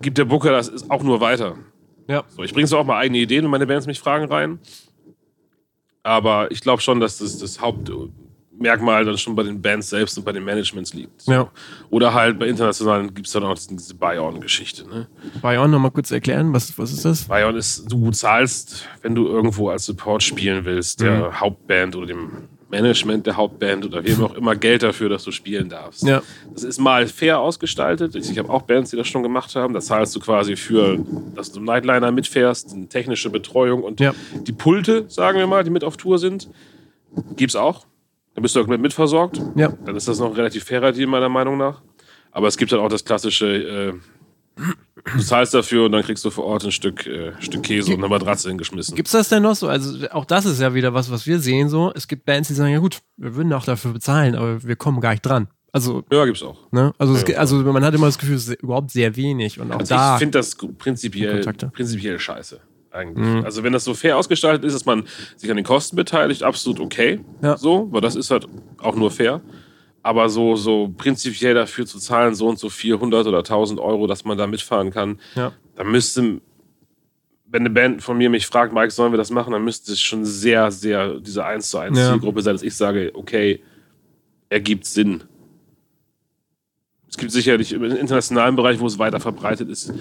gibt der Booker das ist auch nur weiter. Ja. So, ich bringe so auch mal eigene Ideen, wenn meine Bands mich fragen rein. Aber ich glaube schon, dass das, das Hauptmerkmal dann schon bei den Bands selbst und bei den Managements liegt. So. Ja. Oder halt bei internationalen gibt es dann auch diese Buy-On-Geschichte. Ne? Bayon nochmal kurz erklären, was, was ist das? Buy-On ist, du zahlst, wenn du irgendwo als Support spielen willst, der Mhm. Hauptband oder dem Management der Hauptband oder wem auch immer Geld dafür, dass du spielen darfst. Ja. Das ist mal fair ausgestaltet. Ich, habe auch Bands, die das schon gemacht haben. Da zahlst du quasi für, dass du im Nightliner mitfährst, eine technische Betreuung und Ja. die Pulte, sagen wir mal, die mit auf Tour sind, gibt's auch. Dann bist du auch mit mitversorgt. Ja. Dann ist das noch ein relativ fairer Deal, meiner Meinung nach. Aber es gibt dann auch das klassische, äh, du zahlst dafür und dann kriegst du vor Ort ein Stück, äh, Stück Käse und eine Matratze hingeschmissen. Gibt's das denn noch so? Also auch das ist ja wieder was, was wir sehen so. Es gibt Bands, die sagen, ja gut, wir würden auch dafür bezahlen, aber wir kommen gar nicht dran. Also, ja, gibt's auch. ne? Also, es, Ja, ge- also man hat immer das Gefühl, es ist überhaupt sehr wenig und auch Also da. ich finde das prinzipiell, prinzipiell scheiße. Eigentlich. Also wenn das so fair ausgestaltet ist, dass man sich an den Kosten beteiligt, absolut okay. Ja. So, weil das ist halt auch nur fair. Aber so, so prinzipiell dafür zu zahlen, so und so 400 oder 1000 Euro, dass man da mitfahren kann, Ja. da müsste, wenn eine Band von mir mich fragt, Mike, sollen wir das machen, dann müsste es schon sehr, sehr diese 1 zu 1 Ja. Zielgruppe sein, dass ich sage, okay, ergibt Sinn. Es gibt sicherlich im internationalen Bereich, wo es weiter verbreitet ist,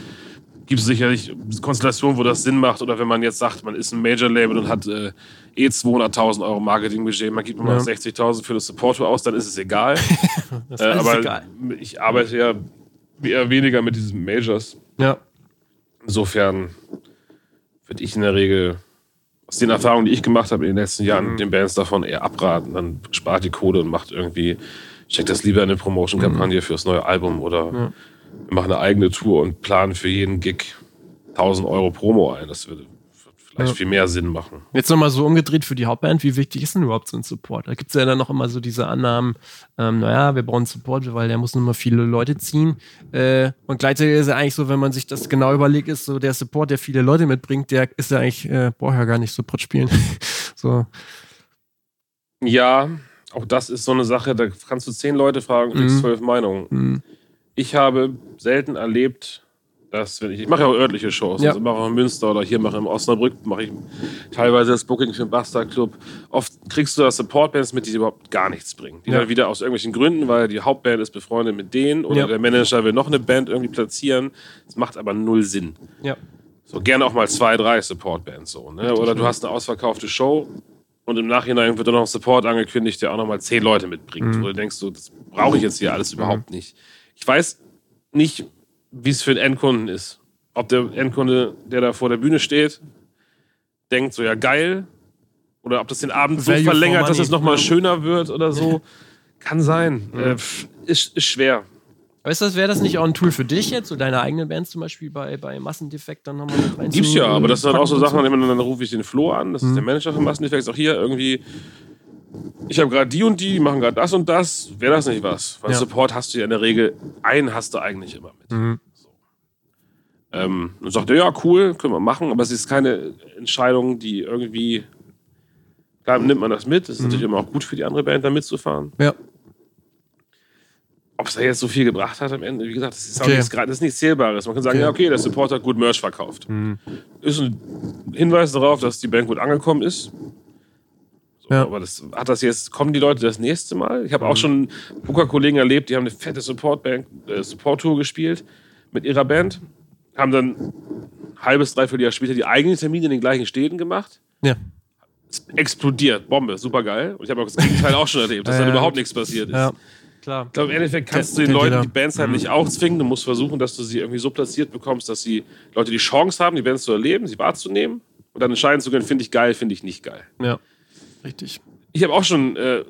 gibt es sicherlich Konstellationen, wo das Sinn macht. Oder wenn man jetzt sagt, man ist ein Major-Label und hat äh, eh 200.000 Euro Marketingbudget, man gibt nur Ja. noch 60.000 für das Support aus, dann ist es egal. Das <laughs> äh, aber egal. ich arbeite ja eher weniger mit diesen Majors. Ja. Insofern würde ich in der Regel aus den Erfahrungen, die ich gemacht habe in den letzten Jahren, Mhm. den Bands davon eher abraten. Dann spart die Kohle und macht irgendwie, steckt das lieber in eine Promotion-Kampagne fürs neue Album oder Mhm. Ja. Wir machen eine eigene Tour und planen für jeden Gig 1000 Euro Promo ein. Das würde vielleicht Ja. viel mehr Sinn machen. Jetzt nochmal so umgedreht für die Hauptband, wie wichtig ist denn überhaupt so ein Support? Da gibt es ja dann noch immer so diese Annahmen, ähm, naja, wir brauchen Support, weil der muss nur mal viele Leute ziehen. Äh, und gleichzeitig ist ja eigentlich so, wenn man sich das genau überlegt, ist so der Support, der viele Leute mitbringt, der ist ja eigentlich, äh, braucht ja gar nicht Support spielen. <laughs> so, Ja, auch das ist so eine Sache, da kannst du zehn Leute fragen und kriegst Mhm. zwölf Meinungen. mh, Ich habe selten erlebt, dass, wenn ich, ich mache ja auch örtliche Shows, Ja. also mache auch in Münster oder hier mache ich in Osnabrück, mache ich teilweise das Booking für den Bastard Club. Oft kriegst du da Support-Bands mit, die dir überhaupt gar nichts bringen. Die Ja. dann wieder aus irgendwelchen Gründen, weil die Hauptband ist befreundet mit denen oder Ja. der Manager will noch eine Band irgendwie platzieren. Das macht aber null Sinn. ja. So gerne auch mal zwei, drei Support-Bands so. Ne? Oder du hast eine ausverkaufte Show und im Nachhinein wird dann noch ein Support angekündigt, der auch noch mal zehn Leute mitbringt. Mhm. Wo du denkst, so, das brauche ich jetzt hier alles überhaupt nicht. Ich weiß nicht, wie es für den Endkunden ist. Ob der Endkunde, der da vor der Bühne steht, denkt so, ja geil. Oder ob das den Abend so Value verlängert, dass es noch mal Ja. schöner wird oder so. Kann sein. Äh, pff, ist, ist schwer. Weißt du, wäre das nicht auch ein Tool für dich jetzt, so deine eigene Band zum Beispiel bei, bei Massendefekt dann nochmal mit Gibt's ja, aber das sind dann auch so Sachen, dann, dann rufe ich den Flo an, das ist Mhm. der Manager von Massendefects, auch hier irgendwie, ich habe gerade die und die, die machen gerade das und das, wäre das nicht was? Weil Ja. Support hast du ja in der Regel, einen hast du eigentlich immer mit. Mhm. So. Ähm, und sagt er, ja, cool, können wir machen, aber es ist keine Entscheidung, die irgendwie, klar nimmt man das mit, es ist natürlich immer auch gut für die andere Band, da mitzufahren. Ja. Ob es da jetzt so viel gebracht hat am Ende, wie gesagt, das ist, auch Okay. nichts, das ist nichts Zählbares. Man kann sagen, Okay. ja, okay, der Support hat gut Merch verkauft. Mhm. Ist ein Hinweis darauf, dass die Band gut angekommen ist. So, Ja. Aber das hat das jetzt, kommen die Leute das nächste Mal? Ich habe Mhm. auch schon Booker-Kollegen erlebt, die haben eine fette Support-Band, äh, Support-Tour gespielt mit ihrer Band, haben dann ein halbes, dreiviertel Jahr später die eigenen Termine in den gleichen Städten gemacht. Ja. Es explodiert, Bombe, super geil. Und ich habe auch das Gegenteil auch schon erlebt, dass <laughs> Ja, dann überhaupt nichts passiert ist. ja, klar. Ich glaube, im Endeffekt kannst du den Leuten die Bands halt nicht auch zwingen. Du musst versuchen, dass du sie irgendwie so platziert bekommst, dass die Leute die Chance haben, die Bands zu erleben, sie wahrzunehmen und dann entscheiden zu können, finde ich geil, finde ich nicht geil. Ja. Richtig. Ich habe auch schon äh,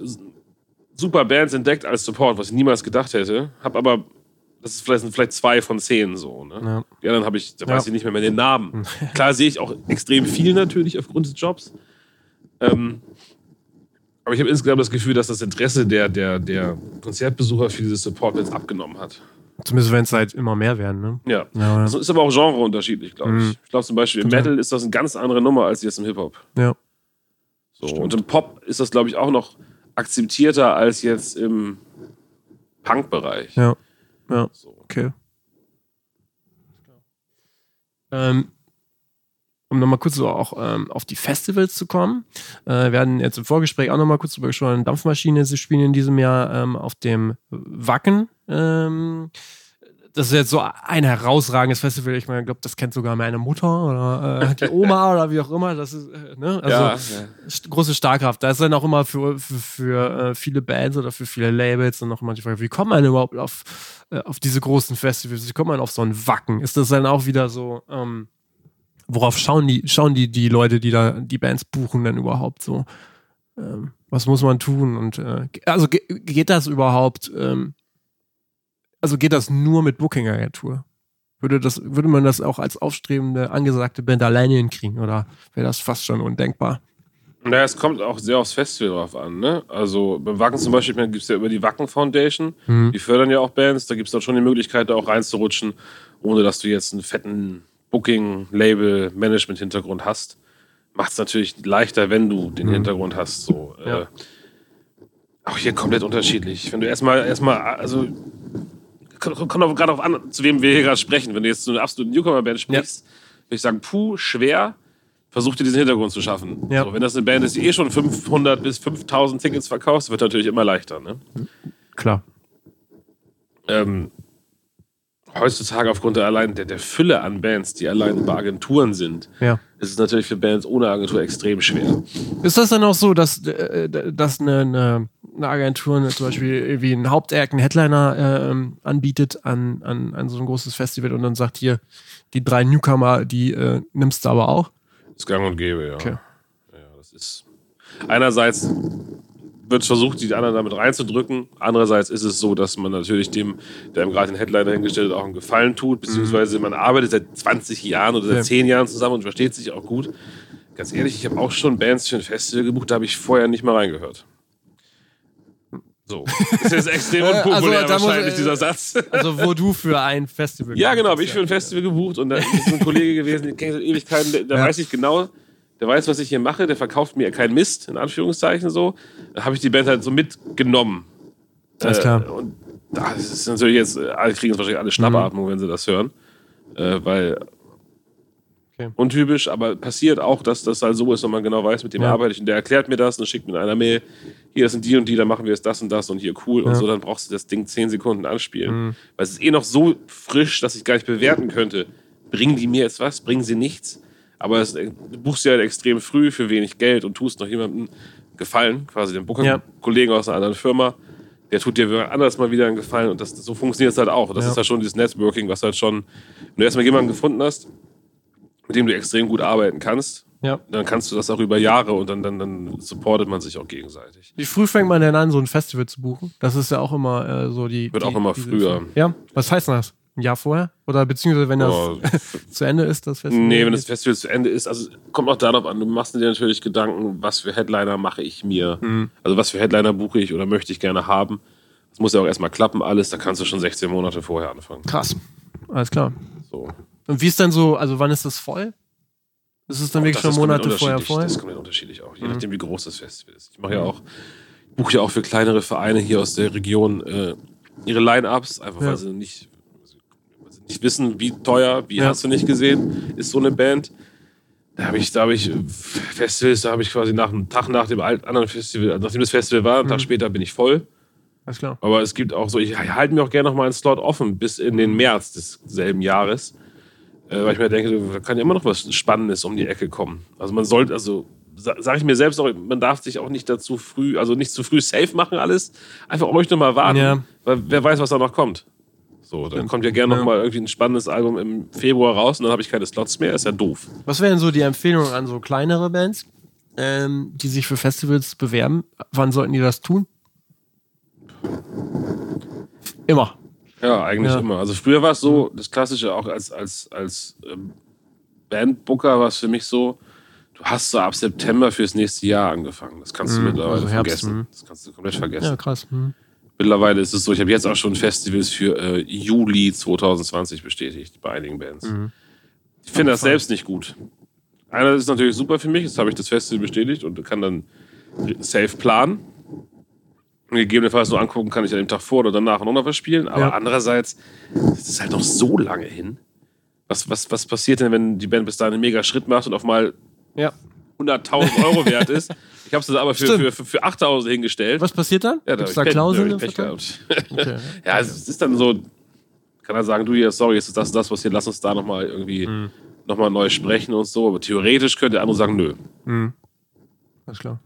super Bands entdeckt als Support, was ich niemals gedacht hätte. Habe aber, das ist vielleicht, sind vielleicht zwei von zehn so. Ne? Ja. Die anderen habe ich, da Ja. weiß ich nicht mehr, mehr den Namen. <laughs> Klar sehe ich auch extrem viel natürlich aufgrund des Jobs. Ähm, aber ich habe insgesamt das Gefühl, dass das Interesse der, der, der Konzertbesucher für diese Support jetzt abgenommen hat. Zumindest wenn es halt immer mehr werden, ne? Ja. Ja, Das ist aber auch genreunterschiedlich, glaube ich. Mhm. Ich glaube zum Beispiel im. Metal ist das eine ganz andere Nummer als jetzt im Hip-Hop. ja. So. Stimmt. Und im Pop ist das, glaube ich, auch noch akzeptierter als jetzt im Punk-Bereich. Ja. Ja. So. Okay. Ähm, um nochmal kurz so auch ähm, auf die Festivals zu kommen. Äh, wir hatten jetzt im Vorgespräch auch nochmal kurz drüber gesprochen. Dampfmaschine, sie spielen in diesem Jahr ähm, auf dem Wacken. Ähm, das ist jetzt so ein herausragendes Festival. Ich meine, ich glaube, das kennt sogar meine Mutter oder äh, die Oma oder wie auch immer. Das ist, äh, ne? Also, ja, st- große Starkraft. Da ist dann auch immer für, für, für äh, viele Bands oder für viele Labels dann noch mal die Frage, wie kommt man überhaupt auf, äh, auf diese großen Festivals? Wie kommt man auf so ein Wacken? Ist das dann auch wieder so, ähm, worauf schauen die, schauen die, die Leute, die da die Bands buchen, denn überhaupt so? Ähm, was muss man tun? Und äh, also ge geht das überhaupt, ähm, also geht das nur mit Booking-Agentur? Würde, das, würde man das auch als aufstrebende, angesagte Band alleine hinkriegen oder wäre das fast schon undenkbar? Naja, es kommt auch sehr aufs Festival drauf an. Ne? Also beim Wacken zum Beispiel gibt es ja über die Wacken Foundation. Mhm. Die fördern ja auch Bands. Da gibt es dann schon die Möglichkeit, da auch reinzurutschen, ohne dass du jetzt einen fetten Booking, Label, Management-Hintergrund hast. Macht es natürlich leichter, wenn du den Hintergrund hast. So. Ja. Äh, Auch hier komplett unterschiedlich. Wenn du erstmal, erstmal, also, kommt auch gerade auf an, zu wem wir hier gerade sprechen. Wenn du jetzt zu einer absoluten Newcomer-Band sprichst, würde ich sagen, puh, schwer, versuch dir diesen Hintergrund zu schaffen. Ja. So, wenn das eine Band ist, die eh schon 500 bis 5000 Tickets verkauft, wird natürlich immer leichter. Ne? Klar. ähm, heutzutage aufgrund der allein der, der Fülle an Bands, die allein über Agenturen sind, Ja. ist es natürlich für Bands ohne Agentur extrem schwer. Ist das dann auch so, dass, äh, dass eine, eine, eine Agentur zum Beispiel irgendwie einen Hauptact, einen Headliner ähm, anbietet an, an, an so ein großes Festival und dann sagt hier, die drei Newcomer, die äh, nimmst du aber auch? ist gang und gäbe, ja. Okay. ja das ist einerseits wird versucht, die anderen damit reinzudrücken. Andererseits ist es so, dass man natürlich dem, der gerade den Headliner hingestellt hat, auch einen Gefallen tut, beziehungsweise man arbeitet seit 20 Jahren oder seit Ja. 10 Jahren zusammen und versteht sich auch gut. Ganz ehrlich, ich habe auch schon Bands für ein Festival gebucht, da habe ich vorher nicht mal reingehört. So. Das ist jetzt extrem <laughs> Äh, also, unpopulär da muss- wahrscheinlich, äh, dieser Satz. Also wo du für ein Festival Ja, genau, habe ich für ein Festival gebucht und da ist ein Kollege gewesen, den kenne ich seit Ewigkeiten, der, der Ja. weiß ich genau, der weiß, was ich hier mache, der verkauft mir keinen Mist, in Anführungszeichen so. Da habe ich die Band halt so mitgenommen. Alles klar. Äh, und das ist natürlich jetzt, äh, alle kriegen jetzt wahrscheinlich alle Schnappatmung, wenn sie das hören. Äh, weil Okay. untypisch, aber passiert auch, dass das halt so ist und man genau weiß, mit dem Ja. arbeite ich und der erklärt mir das und dann schickt mir in einer Mail, hier sind die und die, dann machen wir jetzt das und das und hier cool und Ja. so, dann brauchst du das Ding 10 Sekunden anspielen. Mhm. Weil es ist eh noch so frisch, dass ich gar nicht bewerten könnte. Bringen die mir jetzt was? Bringen sie nichts? Aber es, du buchst ja halt extrem früh für wenig Geld und tust noch jemandem Gefallen, quasi dem Booker-Kollegen aus einer anderen Firma. Der tut dir anders mal wieder einen Gefallen und das, so funktioniert es halt auch. Das Ja. ist halt schon dieses Networking, was halt schon, wenn du erstmal jemanden gefunden hast, mit dem du extrem gut arbeiten kannst, Ja. dann kannst du das auch über Jahre und dann, dann, dann supportet man sich auch gegenseitig. Wie früh fängt man denn an, so ein Festival zu buchen? Das ist ja auch immer äh, so die. Wird die, auch immer früher. Ja, was heißt denn das? Ein Jahr vorher? Oder beziehungsweise wenn das Oh, <laughs> zu Ende ist, das Festival? Nee, wenn das Festival zu Ende ist, also kommt auch darauf an, du machst dir natürlich Gedanken, was für Headliner mache ich mir, Mhm. also was für Headliner buche ich oder möchte ich gerne haben. Das muss ja auch erstmal klappen, alles, da kannst du schon 16 Monate vorher anfangen. Krass. Alles klar. So. Und wie ist denn so, also wann ist das voll? Ist es dann wirklich Das schon Monate vorher voll? Das ist komplett unterschiedlich auch, je Mhm. nachdem, wie groß das Festival ist. Ich mache ja auch, buche ja auch für kleinere Vereine hier aus der Region äh, ihre Line-Ups, einfach Ja. weil sie nicht, weil sie nicht wissen, wie teuer, wie Ja. hast du nicht gesehen, ist so eine Band. Da habe ich, da habe ich Festivals, da habe ich quasi nach einem Tag nach dem anderen Festival, nachdem das Festival war, einen Tag Mhm. später bin ich voll. Alles klar. Aber es gibt auch so, ich halte mir auch gerne noch mal einen Slot offen bis in den März desselben Jahres. Äh, weil ich mir denke, da kann ja immer noch was Spannendes um die Ecke kommen. Also man sollte, also sa- sage ich mir selbst auch, man darf sich auch nicht dazu früh, also nicht zu früh safe machen alles. Einfach ruhig noch mal warten, Ja. weil wer weiß, was da noch kommt. So, dann kommt ja gerne Ja. noch mal irgendwie ein spannendes Album im Februar raus und dann habe ich keine Slots mehr. Ist ja doof. Was wären so die Empfehlungen an so kleinere Bands, ähm, die sich für Festivals bewerben? Wann sollten die das tun? Immer. Ja, eigentlich Ja. immer. Also früher war es so, das Klassische auch als, als, als ähm, Bandbooker war es für mich so, du hast so ab September fürs nächste Jahr angefangen. Das kannst du Mhm, mittlerweile also Herbst, vergessen. mhm. Das kannst du komplett vergessen. Ja, krass. Hm. Mittlerweile ist es so, ich habe jetzt auch schon Festivals für äh, Juli 2020 bestätigt bei einigen Bands. Mhm. Ich finde das selbst nicht gut. Einer ist natürlich super für mich, jetzt habe ich das Festival bestätigt und kann dann safe planen. Und gegebenenfalls so angucken kann ich an dem Tag vor oder danach noch was spielen. Aber Ja. andererseits, es ist halt noch so lange hin. Was, was, was passiert denn, wenn die Band bis dahin einen mega Schritt macht und auf mal Ja. 100.000 Euro wert ist? Ich habe es aber für, Stimmt. für, für, für 8.000 hingestellt. Was passiert dann? Ja, Gibt es hab da Pech- Klauseln da Pech gehabt. Okay. <laughs> Ja, es ist dann so, kann er sagen, du hier, sorry, ist das, das, was hier, lass uns da nochmal irgendwie Mhm. nochmal neu sprechen und so. Aber theoretisch könnte der andere sagen, nö. Hm. Alles klar.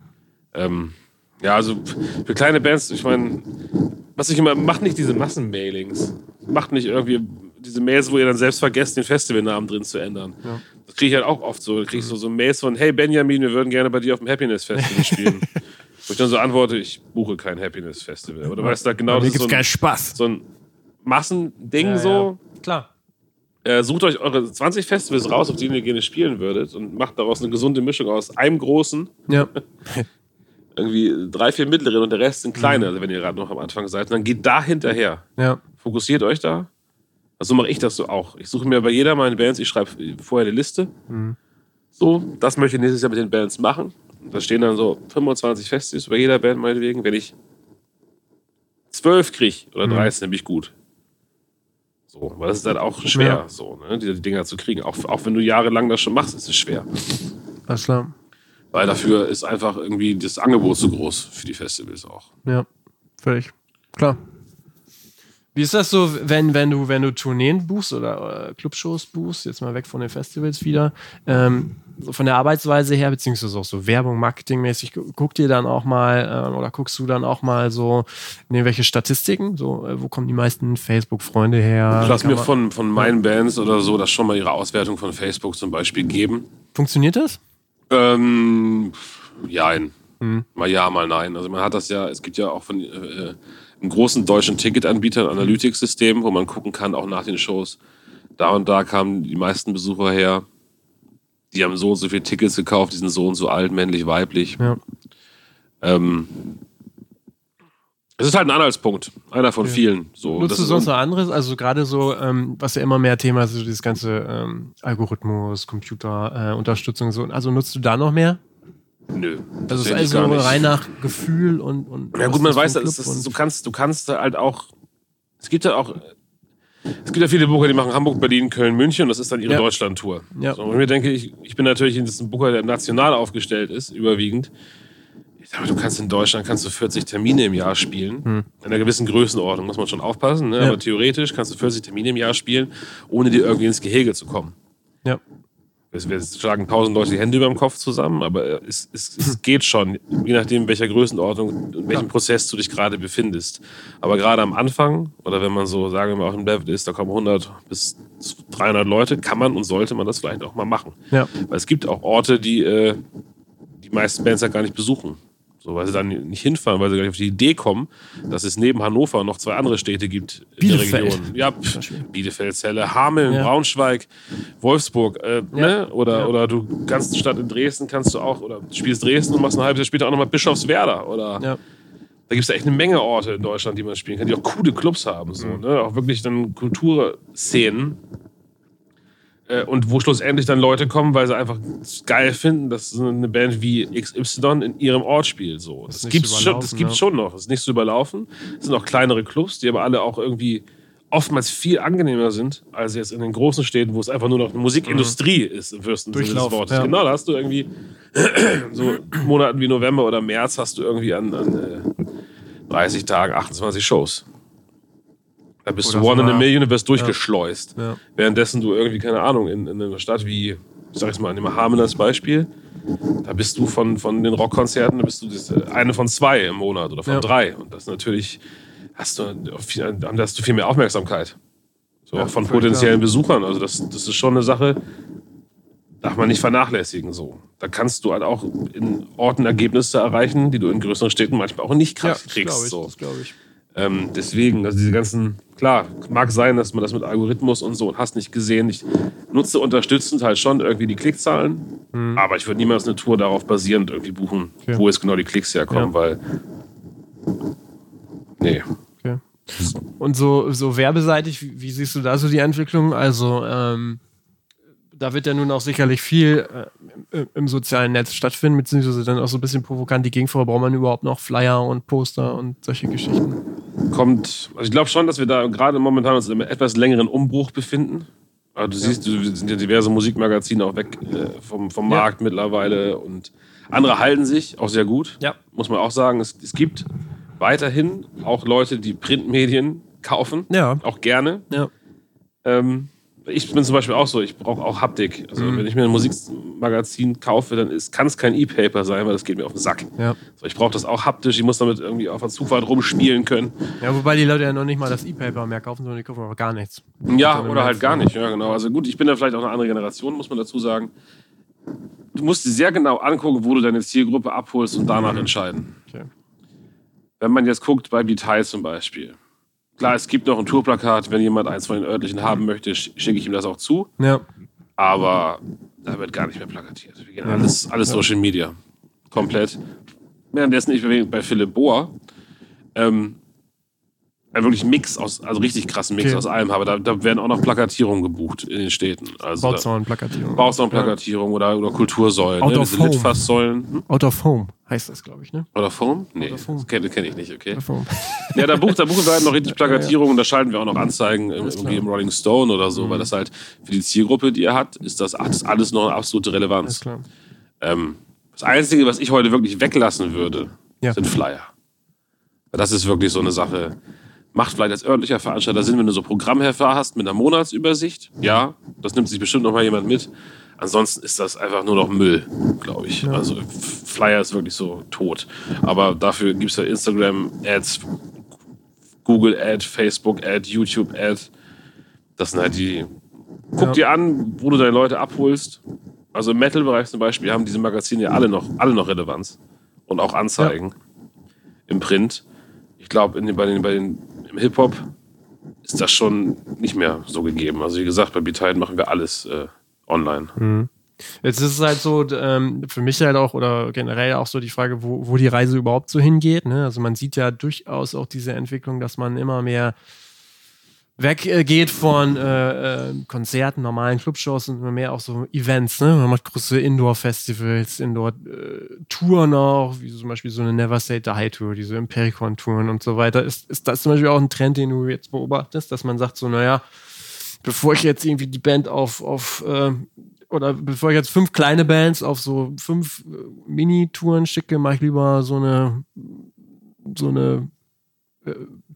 Ähm, ja, also für kleine Bands, ich meine, was ich immer, macht nicht diese Massenmailings. Macht nicht irgendwie diese Mails, wo ihr dann selbst vergesst, den Festivalnamen drin zu ändern. Ja. Das kriege ich halt auch oft so. Da kriege ich so, so Mails von, hey Benjamin, wir würden gerne bei dir auf dem Happiness Festival spielen. <laughs> Wo ich dann so antworte, ich buche kein Happiness Festival. Oder weißt du, genau, das ist so keinen ein, Spaß. so ein Massending Ja, so. ja. Klar. Äh, sucht euch eure 20 Festivals raus, auf denen ihr gerne spielen würdet und macht daraus eine gesunde Mischung aus einem großen, Ja. <laughs> irgendwie drei, vier mittleren und der Rest sind kleine, Mhm. also wenn ihr gerade noch am Anfang seid. Und dann geht da hinterher. Ja. Fokussiert euch da. Also so mache ich das so auch. Ich suche mir bei jeder meiner Bands, ich schreibe vorher eine Liste. Mhm. So, das möchte ich nächstes Jahr mit den Bands machen. Da stehen dann so 25 Festivals bei jeder Band meinetwegen. Wenn ich 12 kriege oder Mhm. 13, dann bin ich gut. So, weil das ist halt auch schwer, Ja. so, ne, die, die Dinger zu kriegen. Auch, auch wenn du jahrelang das schon machst, ist es schwer. Alles klar. Weil dafür ist einfach irgendwie das Angebot zu groß für die Festivals auch. Ja, völlig. Klar. Wie ist das so, wenn, wenn du, wenn du Tourneen buchst oder äh, Clubshows buchst, jetzt mal weg von den Festivals wieder, ähm, so von der Arbeitsweise her, beziehungsweise auch so Werbung, Marketingmäßig, gu- guckt ihr dann auch mal ähm, oder guckst du dann auch mal so in irgendwelche Statistiken? So, äh, wo kommen die meisten Facebook-Freunde her? Ich lass mir von, von meinen Bands oder so das schon mal ihre Auswertung von Facebook zum Beispiel geben. Funktioniert das? Ähm, jein. Hm. Mal ja, mal nein. Also man hat das ja, es gibt ja auch von äh, einem großen deutschen Ticketanbieter ein Analytics-System, wo man gucken kann, auch nach den Shows. Da und da kamen die meisten Besucher her. Die haben so und so viele Tickets gekauft, die sind so und so alt, männlich, weiblich. Ja. Ähm, es ist halt ein Anhaltspunkt, einer von vielen. So, Nutzt das du sonst noch anderes? Also gerade so, ähm, was ja immer mehr Thema ist, so dieses ganze ähm, Algorithmus, Computer, äh, Unterstützung so. Also nutzt du da noch mehr? Nö. Also es ist also rein nach Gefühl und, und Ja gut, man weiß, das ist, du kannst, du kannst halt auch. Es gibt ja auch. Es gibt ja viele Booker, die machen Hamburg, Berlin, Köln, München und das ist dann ihre Ja. Deutschland-Tour. Ja. So, und mir denke ich, ich bin natürlich ein Booker, der national aufgestellt ist, überwiegend. Ich sage, du kannst in Deutschland kannst du 40 Termine im Jahr spielen. In einer gewissen Größenordnung muss man schon aufpassen, ne? Hm. Ja. aber theoretisch kannst du 40 Termine im Jahr spielen, ohne dir irgendwie ins Gehege zu kommen. ja. Es wir schlagen tausend Leute die Hände über dem Kopf zusammen, aber es, es, es geht schon, je nachdem, in welcher Größenordnung und in welchem Prozess du dich gerade befindest. Aber gerade am Anfang, oder wenn man so, sagen wir mal, auch im Level ist, da kommen 100 bis 300 Leute, kann man und sollte man das vielleicht auch mal machen. Ja. Weil es gibt auch Orte, die äh, die meisten Bands ja gar nicht besuchen. So, weil sie dann nicht hinfahren, weil sie gar nicht auf die Idee kommen, dass es neben Hannover noch zwei andere Städte gibt in Bielefeld. der Region. Ja, pff, Bielefeld, Celle, Hameln, Ja. Braunschweig, Wolfsburg, äh, Ja. ne? Oder, Ja. oder du kannst Stadt in Dresden, kannst du auch, oder spielst Dresden und machst ein halbes Jahr später auch nochmal Bischofswerda. Oder da gibt es ja echt eine Menge Orte in Deutschland, die man spielen kann, die auch coole Clubs haben. So, Mhm. ne? Auch wirklich dann Kulturszenen. Äh, Und wo schlussendlich dann Leute kommen, weil sie einfach geil finden, dass eine Band wie XY in ihrem Ort spielt. So. Das, nicht gibt's zu schon, das gibt's ne? schon noch. Das ist nicht zu überlaufen. Es sind auch kleinere Clubs, die aber alle auch irgendwie oftmals viel angenehmer sind, als jetzt in den großen Städten, wo es einfach nur noch eine Musikindustrie ist, im fürsten Sinne des Wortes. ja. Genau, da hast du irgendwie <clears throat> so Monaten wie November oder März hast du irgendwie an, an äh, 30 Tagen 28 Shows. Da bist Oder du one in a million und wirst durchgeschleust. Ja. Währenddessen du irgendwie, keine Ahnung, in, in einer Stadt wie, ich sag jetzt mal, nehmen wir Hameln als Beispiel, da bist du von, von den Rockkonzerten, da bist du das, äh, eine von zwei im Monat oder von Ja. drei. Und das natürlich hast du, hast du viel mehr Aufmerksamkeit. So Ja, auch von potenziellen Besuchern. Also das, das ist schon eine Sache, darf man nicht vernachlässigen. So. Da kannst du halt auch in Orten Ergebnisse erreichen, die du in größeren Städten manchmal auch nicht Ja, kriegst. das glaube ich. so. Das ich. Ähm, deswegen, also diese ganzen, klar, mag sein, dass man das mit Algorithmus und so und hast nicht gesehen. Ich nutze unterstützend halt schon irgendwie die Klickzahlen, aber ich würde niemals eine Tour darauf basierend irgendwie buchen, Mhm. Okay. wo jetzt genau die Klicks herkommen, Ja. weil. Nee. Okay. Und so, so werbeseitig, wie, wie siehst du da so die Entwicklung? Also, ähm, da wird ja nun auch sicherlich viel äh, im, im sozialen Netz stattfinden, beziehungsweise dann auch so ein bisschen provokant die Gegenfrage, braucht man überhaupt noch Flyer und Poster und solche Geschichten? Kommt, also ich glaube schon, dass wir da gerade momentan uns in einem etwas längeren Umbruch befinden. Also du siehst, du sind ja diverse Musikmagazine auch weg äh, vom, vom Ja. Markt mittlerweile und andere halten sich auch sehr gut. Ja. Muss man auch sagen, es, es gibt weiterhin auch Leute, die Printmedien kaufen. Ja. Auch gerne. Ja. Ähm, ich bin zum Beispiel auch so, ich brauche auch Haptik. Also Mhm. wenn ich mir ein Musikmagazin kaufe, dann kann es kein E-Paper sein, weil das geht mir auf den Sack. Ja. So, ich brauche das auch haptisch, ich muss damit irgendwie auf der Zufahrt rumspielen können. ja, wobei die Leute ja noch nicht mal das E-Paper mehr kaufen, sondern die kaufen aber gar nichts. Ja, oder halt gar nicht. Ja, genau. Also gut, ich bin da vielleicht auch eine andere Generation, muss man dazu sagen. Du musst dir sehr genau angucken, wo du deine Zielgruppe abholst und danach entscheiden. Okay. Wenn man jetzt guckt, bei Detail zum Beispiel. Klar, es gibt noch ein Tourplakat, wenn jemand eins von den örtlichen haben möchte, sch- schicke ich ihm das auch zu. Ja. Aber da wird gar nicht mehr plakatiert. Wir gehen alles, alles Social Media. Komplett. Währenddessen ich bin bei Philipp Bohr. Ähm, einen wirklich Mix aus, also richtig krassen Mix Okay. aus allem habe. Da, da werden auch noch Plakatierungen gebucht in den Städten. Also Bauzaun-Plakatierung. Bauzaun-Plakatierung oder, oder Kultursäulen, Out ne? of diese home. Litfaßsäulen. Hm? Out of Home heißt das, glaube ich, ne? Oder Foam? Nee, Out of Home. das kenne kenn ich nicht, okay. Out of Home. <laughs> Ja, da, bucht, da buchen wir halt noch richtig <laughs> Plakatierungen und da schalten wir auch noch Anzeigen im- Alles irgendwie. Mhm. im Rolling Stone oder so, weil das halt für die Zielgruppe, die er hat, ist das, hat das alles noch eine absolute Alles Relevanz. klar. Ähm, das Einzige, was ich heute wirklich weglassen würde, Ja. sind Flyer. Das ist wirklich so eine Sache. Macht vielleicht als örtlicher Veranstalter Sinn, wenn du so Programmhefter hast mit einer Monatsübersicht. Ja, das nimmt sich bestimmt noch mal jemand mit. Ansonsten ist das einfach nur noch Müll, glaube ich. Also F- Flyer ist wirklich so tot. Aber dafür gibt es ja Instagram-Ads, Google-Ad, Facebook-Ad, YouTube-Ad. Das sind halt die. Guck Ja. dir an, wo du deine Leute abholst. Also im Metal-Bereich zum Beispiel haben diese Magazine ja alle noch, alle noch Relevanz. Und auch Anzeigen im Print. Ich glaube, bei den, bei den, im Hip-Hop ist das schon nicht mehr so gegeben. Also wie gesagt, bei B-Tide machen wir alles äh, online. Jetzt ist es halt so, ähm, für mich halt auch oder generell auch so die Frage, wo, wo die Reise überhaupt so hingeht. Ne? Also man sieht ja durchaus auch diese Entwicklung, dass man immer mehr weggeht von äh, äh, Konzerten, normalen Clubshows und immer mehr auch so Events. Ne? Man macht große Indoor-Festivals, Indoor-Touren auch, wie zum Beispiel so eine Never Say Die Tour, diese Impericon-Touren und so weiter. Ist, ist das zum Beispiel auch ein Trend, den du jetzt beobachtest, dass man sagt so, naja, bevor ich jetzt irgendwie die Band auf, auf äh, oder bevor ich jetzt fünf kleine Bands auf so fünf äh, Mini-Touren schicke, mache ich lieber so eine so eine äh,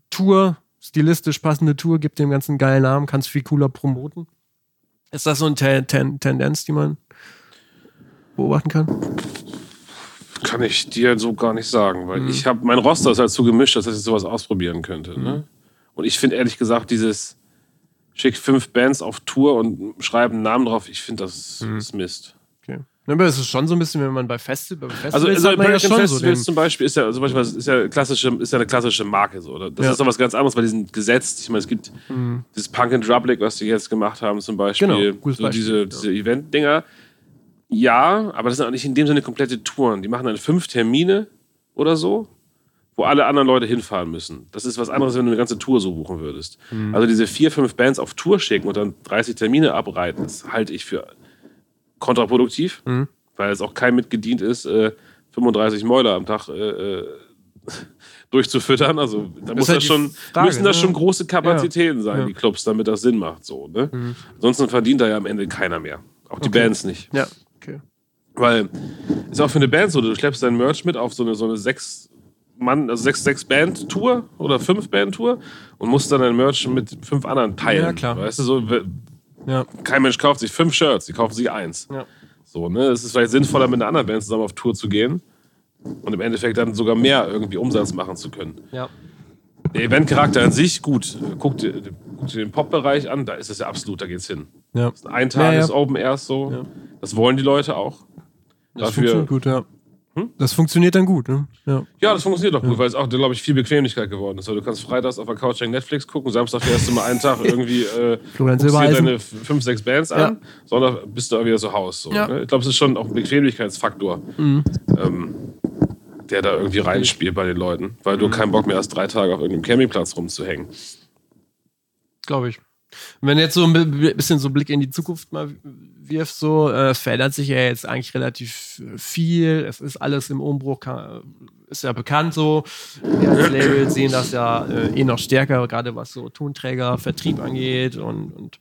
Tour, stilistisch passende Tour, gibt dem ganzen geilen Namen, kannst viel cooler promoten. Ist das so eine Ten Ten Tendenz, die man beobachten kann? Kann ich dir so gar nicht sagen, Mhm. weil ich habe mein Roster ist halt so gemischt, dass ich sowas ausprobieren könnte. Mhm. Ne? Und ich finde ehrlich gesagt dieses schick fünf Bands auf Tour und schreiben einen Namen drauf, ich finde das Mhm. ist Mist. Aber es ist schon so ein bisschen, wenn man bei Festi- bei Festivals, Also, also hat man ja schon so Festivals den, zum Beispiel ist ja zum Beispiel ist ja klassische ist ja eine klassische Marke so. Oder? Das Ja. ist doch was ganz anderes, weil die sind gesetzt. Ich meine, es gibt dieses Punk and Drublic, was die jetzt gemacht haben zum Beispiel, Genau, gutes so Beispiel, diese, ja. diese Event-Dinger. Ja, aber das sind auch nicht in dem Sinne komplette Touren. Die machen dann fünf Termine oder so, wo alle anderen Leute hinfahren müssen. Das ist was anderes, wenn du eine ganze Tour so buchen würdest. Mhm. Also diese vier, fünf Bands auf Tour schicken und dann 30 Termine abreiten, das halte ich für kontraproduktiv, Mhm. weil es auch kein mitgedient ist, äh, 35 Mäuler am Tag äh, äh, <laughs> durchzufüttern. Also da muss halt das die schon, Frage, müssen das ne? schon große Kapazitäten sein, Ja. die Clubs, damit das Sinn macht. So, ne? Ansonsten verdient da ja am Ende keiner mehr. Auch die Okay. Bands nicht. ja, okay. Weil ist auch für eine Band so, du schleppst dein Merch mit auf so eine, so eine sechs Mann, also sechs, sechs Band Tour oder fünf Band Tour und musst dann dein Merch mit fünf anderen teilen. Ja, klar. Weißt du, so, Ja, kein Mensch kauft sich fünf Shirts, die kaufen sich eins. ja. So, ne? Es ist vielleicht sinnvoller, mit einer anderen Band zusammen auf Tour zu gehen und im Endeffekt dann sogar mehr irgendwie Umsatz machen zu können. ja. Der Eventcharakter an sich, gut, guck dir, guck dir den Pop-Bereich an, da ist es ja absolut, da geht's hin. ja. Ein Tages Ja, ja. Open Airs so, das wollen die Leute auch. Das Dafür, funktioniert gut, ja. Hm? Das funktioniert dann gut, ne? Ja. Ja, das funktioniert doch gut, weil es auch, glaube ich, viel Bequemlichkeit geworden ist. Weil du kannst freitags auf der Couch wegen Netflix gucken, Samstag fährst du mal einen Tag irgendwie äh, guckst dir deine fünf, sechs Bands an, sondern bist du auch wieder zu Hause. So, Ja. ne? Ich glaube, es ist schon auch ein Bequemlichkeitsfaktor, ähm, der da irgendwie reinspielt bei den Leuten, weil du keinen Bock mehr hast, drei Tage auf irgendeinem Campingplatz rumzuhängen. Glaube ich. Wenn du jetzt so ein bi- bisschen so Blick in die Zukunft mal wirfst, so, äh, es verändert sich ja jetzt eigentlich relativ viel. Es ist alles im Umbruch, ist ja bekannt so. Wir als Label sehen das ja äh, eh noch stärker, gerade was so Tonträger, Vertrieb angeht und, und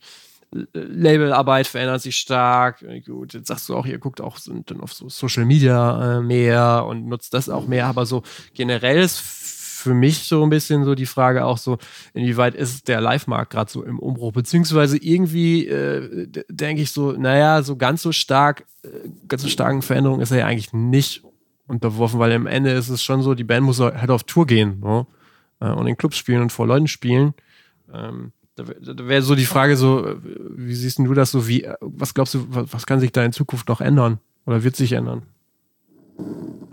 Labelarbeit verändert sich stark. Äh, Gut, jetzt sagst du auch, ihr guckt auch sind dann auf so Social Media äh, mehr und nutzt das auch mehr, aber so generell ist für mich so ein bisschen so die Frage auch so, inwieweit ist der Live-Markt gerade so im Umbruch, beziehungsweise irgendwie äh, denke ich so, naja, so ganz so stark, äh, ganz so starken Veränderungen ist er ja eigentlich nicht unterworfen, weil am Ende ist es schon so, die Band muss halt auf Tour gehen ne? äh, und in Clubs spielen und vor Leuten spielen. Ähm, da wär- da wäre so die Frage so, äh, wie siehst du das so, wie, äh, was glaubst du, was, was kann sich da in Zukunft noch ändern oder wird sich ändern?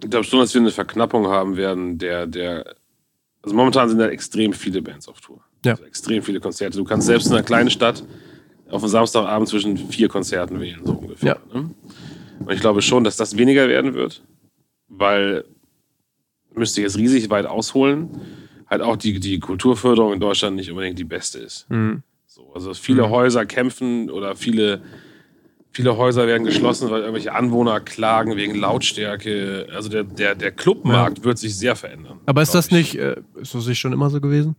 Ich glaube schon, dass wir eine Verknappung haben werden, der, der. Also momentan sind da extrem viele Bands auf Tour. Ja. Also extrem viele Konzerte. Du kannst selbst in einer kleinen Stadt auf einem Samstagabend zwischen vier Konzerten wählen, so ungefähr. Ne? Und ich glaube schon, dass das weniger werden wird, weil müsste jetzt riesig weit ausholen. halt auch die, die Kulturförderung in Deutschland nicht unbedingt die beste ist. Mhm. So, also viele Mhm. Häuser kämpfen oder viele, viele Häuser werden geschlossen, weil irgendwelche Anwohner klagen wegen Lautstärke. Also der, der, der Clubmarkt wird sich sehr verändern. Aber ist das ich. nicht, äh, ist das nicht schon immer so gewesen?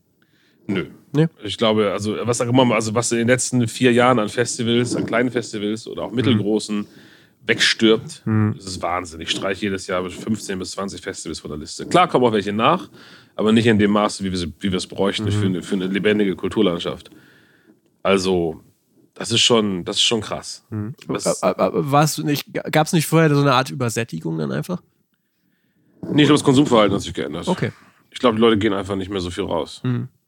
Nö. Nee. Ich glaube, also was auch immer, also was in den letzten vier Jahren an Festivals, an kleinen Festivals oder auch mittelgroßen wegstirbt, das ist Wahnsinn. Ich streiche jedes Jahr 15 bis 20 Festivals von der Liste. Klar kommen auch welche nach, aber nicht in dem Maße, wie wir, es bräuchten für, eine, für eine lebendige Kulturlandschaft. Also, das ist schon, das ist schon krass. Das, Äh, äh, Warst du nicht, gab es nicht vorher so eine Art Übersättigung dann einfach? nee, ich glaube, das Konsumverhalten hat sich geändert. Okay. Ich glaube, die Leute gehen einfach nicht mehr so viel raus.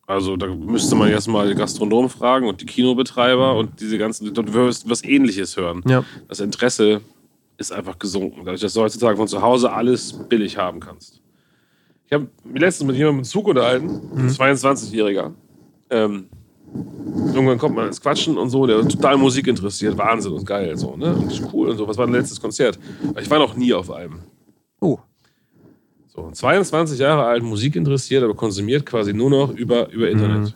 Also da müsste man erstmal die Gastronomen fragen und die Kinobetreiber und diese ganzen, du wirst was ähnliches hören. Ja. Das Interesse ist einfach gesunken, dadurch, dass du heutzutage von zu Hause alles billig haben kannst. Ich habe mich letztens mit jemandem im Zug unterhalten, ein 22-Jähriger. Ähm, irgendwann kommt man ins Quatschen und so, der total Musik interessiert, Wahnsinn und geil, so, ne? Und ist cool und so. Was war dein letztes Konzert? Ich war noch nie auf einem. Oh. So, 22 Jahre alt, Musik interessiert, aber konsumiert quasi nur noch über, über Internet.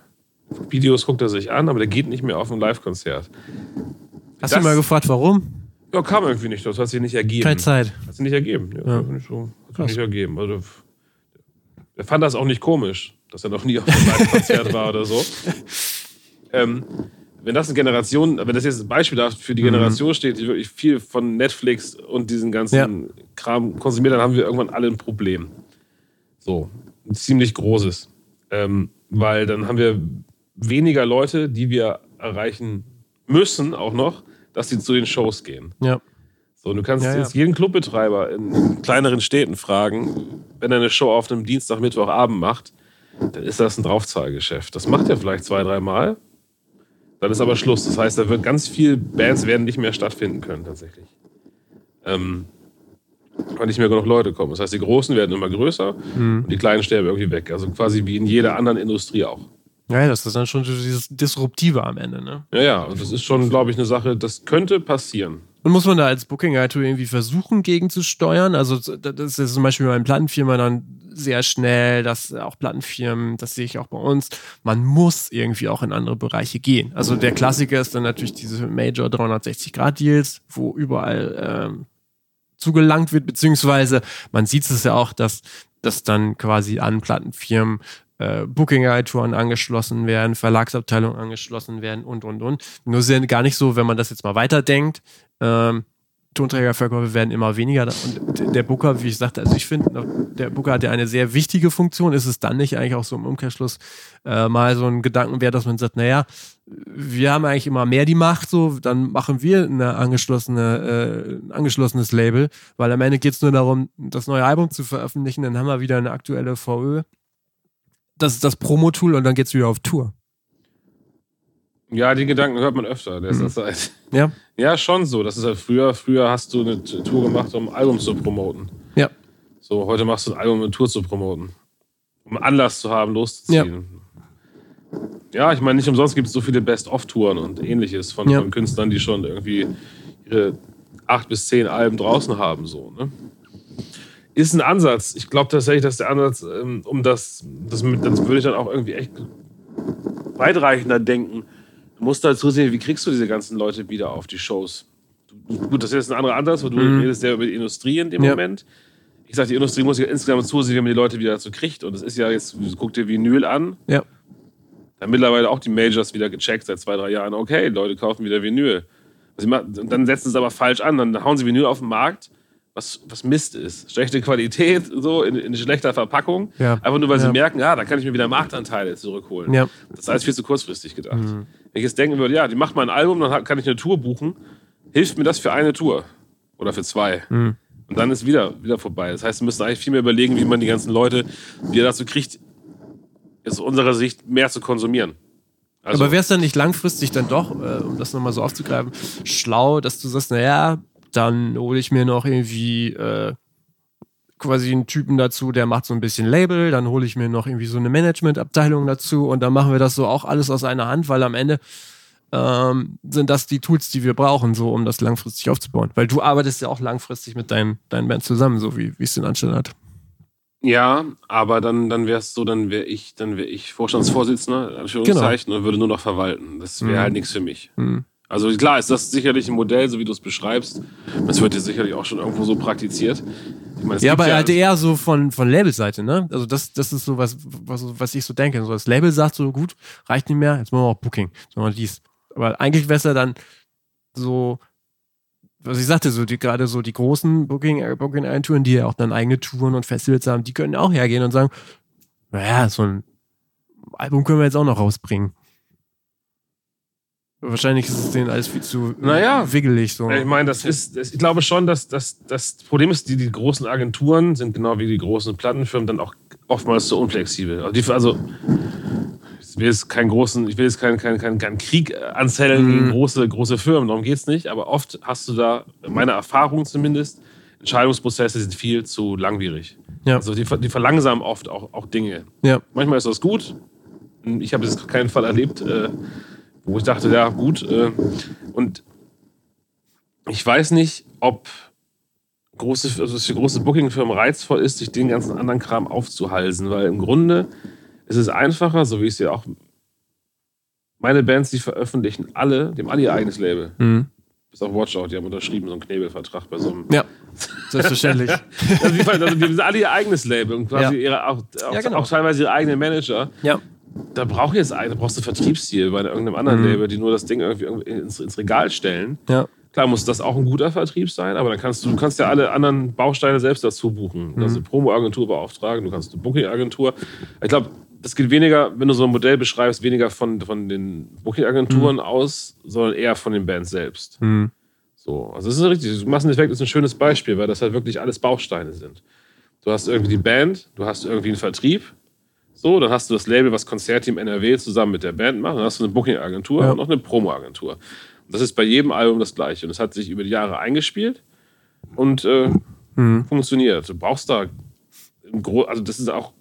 Videos guckt er sich an, aber der geht nicht mehr auf ein Live-Konzert. Hast Das- du mal gefragt, warum? Ja, kam irgendwie nicht, das hat sich nicht ergeben. Keine Zeit. Hat sich nicht ergeben. Ja, Ja. Hat, nicht so, hat sich nicht ergeben. Also, er fand das auch nicht komisch, dass er noch nie auf einem Live-Konzert <laughs> war oder so. Ähm, wenn das eine Generation, wenn das jetzt ein Beispiel dafür für die Generation steht, die wirklich viel von Netflix und diesen ganzen Ja. Kram konsumiert, dann haben wir irgendwann alle ein Problem. So, ein ziemlich großes. Ähm, weil dann haben wir weniger Leute, die wir erreichen müssen, auch noch, dass sie zu den Shows gehen. Ja. So, du kannst Ja, ja. jetzt jeden Clubbetreiber in, in kleineren Städten fragen, wenn er eine Show auf einem Dienstag, Mittwochabend macht, dann ist das ein Draufzahlgeschäft. Das macht er vielleicht zwei, dreimal. Dann ist aber Schluss. Das heißt, da wird ganz viel Bands werden nicht mehr stattfinden können, tatsächlich. Ähm, weil nicht mehr genug Leute kommen. Das heißt, die Großen werden immer größer Mhm. und die Kleinen sterben irgendwie weg. Also quasi wie in jeder anderen Industrie auch. Ja, das ist dann schon dieses Disruptive am Ende, ne? Ja, ja, und das ist schon, glaube ich, eine Sache, das könnte passieren. Und muss man da als Booking-Agentur irgendwie versuchen, gegenzusteuern? Also, das ist zum Beispiel bei den Plattenfirmen dann sehr schnell, dass auch Plattenfirmen, das sehe ich auch bei uns, man muss irgendwie auch in andere Bereiche gehen. Also, der Klassiker ist dann natürlich diese Major 360-Grad-Deals, wo überall ähm, zugelangt wird, beziehungsweise man sieht es ja auch, dass, dass dann quasi an Plattenfirmen äh, Booking-Agenturen angeschlossen werden, Verlagsabteilungen angeschlossen werden und, und, und. Nur sind gar nicht so, wenn man das jetzt mal weiterdenkt, ähm, Tonträgerverkäufe werden immer weniger. Und der Booker, wie ich sagte, also ich finde, der Booker hat ja eine sehr wichtige Funktion. Ist es dann nicht eigentlich auch so im Umkehrschluss äh, mal so ein Gedankenwert, dass man sagt, naja, wir haben eigentlich immer mehr die Macht, so, dann machen wir eine angeschlossene, äh, ein angeschlossenes Label, weil am Ende geht es nur darum, das neue Album zu veröffentlichen, dann haben wir wieder eine aktuelle VÖ. Das ist das Promo-Tool und dann geht's wieder auf Tour. Ja, die Gedanken hört man öfter. Der Mhm. ist halt, Ja? ja, schon so. Das ist halt früher. Früher hast du eine Tour gemacht, um ein Album zu promoten. Ja. So, heute machst du ein Album, um eine Tour zu promoten. Um Anlass zu haben, loszuziehen. Ja, ich meine, nicht umsonst gibt es so viele Best-of-Touren und ähnliches von, Ja. von Künstlern, die schon irgendwie ihre acht bis zehn Alben draußen haben. So, ne? Ist ein Ansatz. Ich glaube tatsächlich, dass der Ansatz, ähm, um das, das, das würde ich dann auch irgendwie echt weitreichender denken. Du musst halt zusehen, wie kriegst du diese ganzen Leute wieder auf die Shows. Du, gut, das ist jetzt ein anderer Ansatz, weil du redest ja über die Industrie in dem Ja. Moment. Ich sage, die Industrie muss ja insgesamt zusehen, wie man die Leute wieder dazu kriegt. Und das ist ja jetzt, guck dir Vinyl an, Ja. da haben mittlerweile auch die Majors wieder gecheckt seit zwei, drei Jahren. Okay, Leute kaufen wieder Vinyl. Machen- und dann setzen sie es aber falsch an. Dann hauen sie Vinyl auf den Markt, was, was Mist ist. Schlechte Qualität, so in, in schlechter Verpackung. Ja. Einfach nur, weil sie Ja. merken, ja, da kann ich mir wieder Marktanteile zurückholen. Ja. Das ist alles viel zu kurzfristig gedacht. Wenn ich jetzt denken würde, ja, die macht mal ein Album, dann kann ich eine Tour buchen. Hilft mir das für eine Tour? Oder für zwei? Und dann ist wieder, wieder vorbei. Das heißt, wir müssen eigentlich viel mehr überlegen, wie man die ganzen Leute wieder dazu kriegt, aus unserer Sicht mehr zu konsumieren. Also, Aber wäre es dann nicht langfristig dann doch, äh, um das nochmal so aufzugreifen, schlau, dass du sagst, naja, dann hole ich mir noch irgendwie äh, quasi einen Typen dazu, der macht so ein bisschen Label, dann hole ich mir noch irgendwie so eine Managementabteilung dazu und dann machen wir das so auch alles aus einer Hand, weil am Ende ähm, sind das die Tools, die wir brauchen, so um das langfristig aufzubauen. Weil du arbeitest ja auch langfristig mit deinen, deinen Bands zusammen, so wie es den Anstand hat. Ja, aber dann, dann wäre es so, dann wäre ich, dann wäre ich Vorstandsvorsitzender, in Anführungszeichen, und würde nur noch verwalten. Das wäre Mhm. halt nichts für mich. Mhm. Also klar ist das sicherlich ein Modell, so wie du es beschreibst. Das wird ja sicherlich auch schon irgendwo so praktiziert. Meine, Ja, aber halt eher so von, von Labelseite, ne? Also das, das ist so was, was, was ich so denke. So das Label sagt so, gut, reicht nicht mehr, jetzt machen wir auch Booking, sondern dies. Aber eigentlich wäre es ja dann so, was ich sagte, so die gerade so die großen Booking, Booking-Agenturen, die ja auch dann eigene Touren und Festivals haben, die können auch hergehen und sagen, naja, so ein Album können wir jetzt auch noch rausbringen. Wahrscheinlich ist es denen alles viel zu Naja. wiggelig. So. Ich meine, das ist, ich glaube schon, dass, dass, das Problem ist, die, die großen Agenturen sind genau wie die großen Plattenfirmen dann auch oftmals so unflexibel. Also, also ich will jetzt keinen großen, ich will jetzt keinen keinen keinen keinen Krieg anzetteln Mhm. gegen große, große Firmen, darum geht es nicht, aber oft hast du da, meine Erfahrung zumindest, Entscheidungsprozesse sind viel zu langwierig. Ja. Also die, die verlangsamen oft auch, auch Dinge. ja. Manchmal ist das gut. Ich habe jetzt keinen Fall erlebt, äh, wo ich dachte, ja, gut. Äh, und ich weiß nicht, ob große, also es für große Bookingfirmen reizvoll ist, sich den ganzen anderen Kram aufzuhalsen, weil im Grunde ist es einfacher, so wie ich es ja auch. Meine Bands, die veröffentlichen alle, die haben alle ihr eigenes Label. Mhm. Bis auf Watchout, die haben unterschrieben so einen Knebelvertrag bei so einem. Ja, <laughs> selbstverständlich. Also die, also die haben alle ihr eigenes Label und quasi Ja. ihre, auch, auch, Ja, genau. auch teilweise ihre eigenen Manager. ja. Da brauch jetzt da brauchst du Vertriebsziel bei irgendeinem anderen Mhm. Label, die nur das Ding irgendwie, ins, ins Regal stellen. Ja. Klar muss das auch ein guter Vertrieb sein, aber dann kannst du, du kannst ja alle anderen Bausteine selbst dazu buchen. Du kannst Mhm. eine Promo-Agentur beauftragen, du kannst eine Booking-Agentur. Ich glaube, das geht weniger, wenn du so ein Modell beschreibst, weniger von, von den Booking-Agenturen aus, sondern eher von den Bands selbst. Mhm. So, also das ist richtig. Masseneffekt ist ein schönes Beispiel, weil das halt wirklich alles Bausteine sind. Du hast irgendwie die Band, du hast irgendwie einen Vertrieb. So, dann hast du das Label, was Konzertteam NRW zusammen mit der Band macht. Dann hast du eine Booking-Agentur Ja. und noch eine Promo-Agentur. Das ist bei jedem Album das Gleiche. Und es hat sich über die Jahre eingespielt und äh, Mhm. funktioniert. Du brauchst da also das ist auch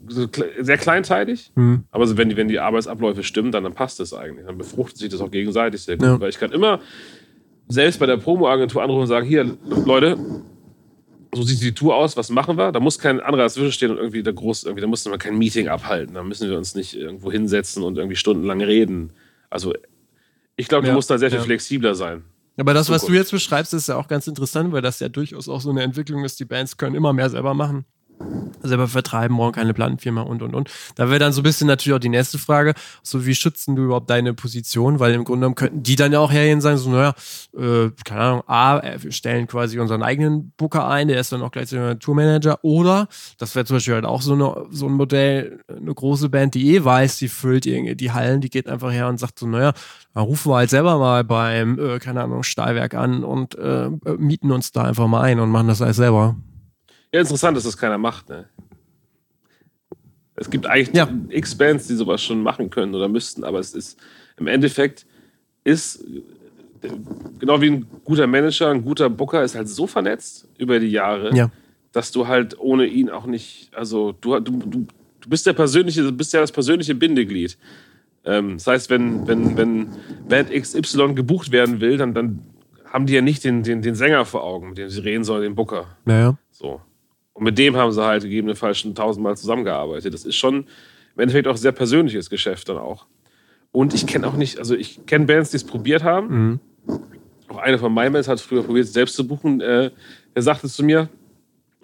sehr kleinteilig, Mhm. aber wenn, die, wenn die Arbeitsabläufe stimmen, dann, dann passt das eigentlich. Dann befruchtet sich das auch gegenseitig sehr gut. Ja. Weil ich kann immer selbst bei der Promo-Agentur anrufen und sagen, hier, Leute, so sieht die Tour aus, was machen wir? Da muss kein anderer dazwischen stehen und irgendwie da groß, irgendwie, da muss man kein Meeting abhalten. Da müssen wir uns nicht irgendwo hinsetzen und irgendwie stundenlang reden. Also ich glaube, du Ja, musst da sehr viel ja. flexibler sein. Aber das, was du jetzt beschreibst, ist ja auch ganz interessant, weil das ja durchaus auch so eine Entwicklung ist. Die Bands können immer mehr selber machen. Selber vertreiben, brauchen keine Plattenfirma und und und. Da wäre dann so ein bisschen natürlich auch die nächste Frage, so wie schützen du überhaupt deine Position? Weil im Grunde genommen könnten die dann ja auch hergehen und sagen, so, naja, äh, keine Ahnung, A, wir stellen quasi unseren eigenen Booker ein, der ist dann auch gleichzeitig ein Tourmanager. Oder, das wäre zum Beispiel halt auch so, eine, so ein Modell, eine große Band, die eh weiß, die füllt irgendwie die Hallen, die geht einfach her und sagt so, naja, dann rufen wir halt selber mal beim, äh, keine Ahnung, Stahlwerk an und äh, mieten uns da einfach mal ein und machen das alles selber. Ja, interessant, dass das keiner macht. Ne? Es gibt eigentlich Ja. x Bands, die sowas schon machen können oder müssten, aber es ist im Endeffekt ist genau wie ein guter Manager, ein guter Booker ist halt so vernetzt über die Jahre, Ja. dass du halt ohne ihn auch nicht, also du, du, du, du bist der persönliche, du bist ja das persönliche Bindeglied. Ähm, das heißt, wenn, wenn, wenn Band XY gebucht werden will, dann, dann haben die ja nicht den, den, den Sänger vor Augen, mit dem sie reden sollen, den Booker. Naja. So. Und mit dem haben sie halt gegebenenfalls schon tausendmal zusammengearbeitet. Das ist schon im Endeffekt auch ein sehr persönliches Geschäft dann auch. Und ich kenne auch nicht, also ich kenne Bands, die es probiert haben. Mhm. Auch eine von meinen Bands hat früher probiert, es selbst zu buchen. Äh, er sagte zu mir,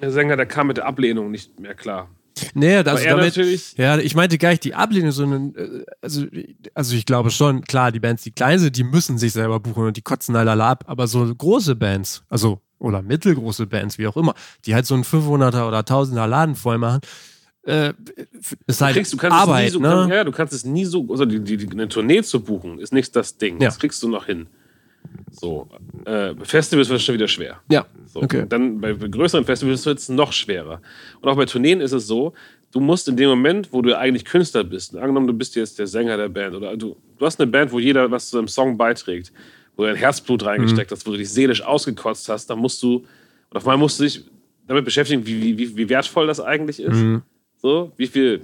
der Sänger, der kam mit der Ablehnung nicht mehr klar. Nee, Aber also damit, natürlich, ja, ich meinte gar nicht die Ablehnung, sondern, äh, also, also ich glaube schon, klar, die Bands, die klein sind, die müssen sich selber buchen und die kotzen halt alle ab, aber so große Bands, also, oder mittelgroße Bands, wie auch immer, die halt so einen 500er oder 1000er Laden voll machen, äh, ist halt kriegst, du kannst Arbeit, es nie so, ne? ja, du kannst es nie so, also die, die, die, eine Tournee zu buchen, ist nicht das Ding. Ja. Das kriegst du noch hin. So, äh, Festivals wird es schon wieder schwer. Ja, So. okay. Dann bei größeren Festivals wird es noch schwerer. Und auch bei Tourneen ist es so, du musst in dem Moment, wo du eigentlich Künstler bist, angenommen, du bist jetzt der Sänger der Band oder du, du hast eine Band, wo jeder was zu einem Song beiträgt, wo du dein Herzblut reingesteckt Mhm. hast, wo du dich seelisch ausgekotzt hast, dann musst du, und auf einmal musst du dich damit beschäftigen, wie, wie, wie, wertvoll das eigentlich ist. Mhm. So, wie viel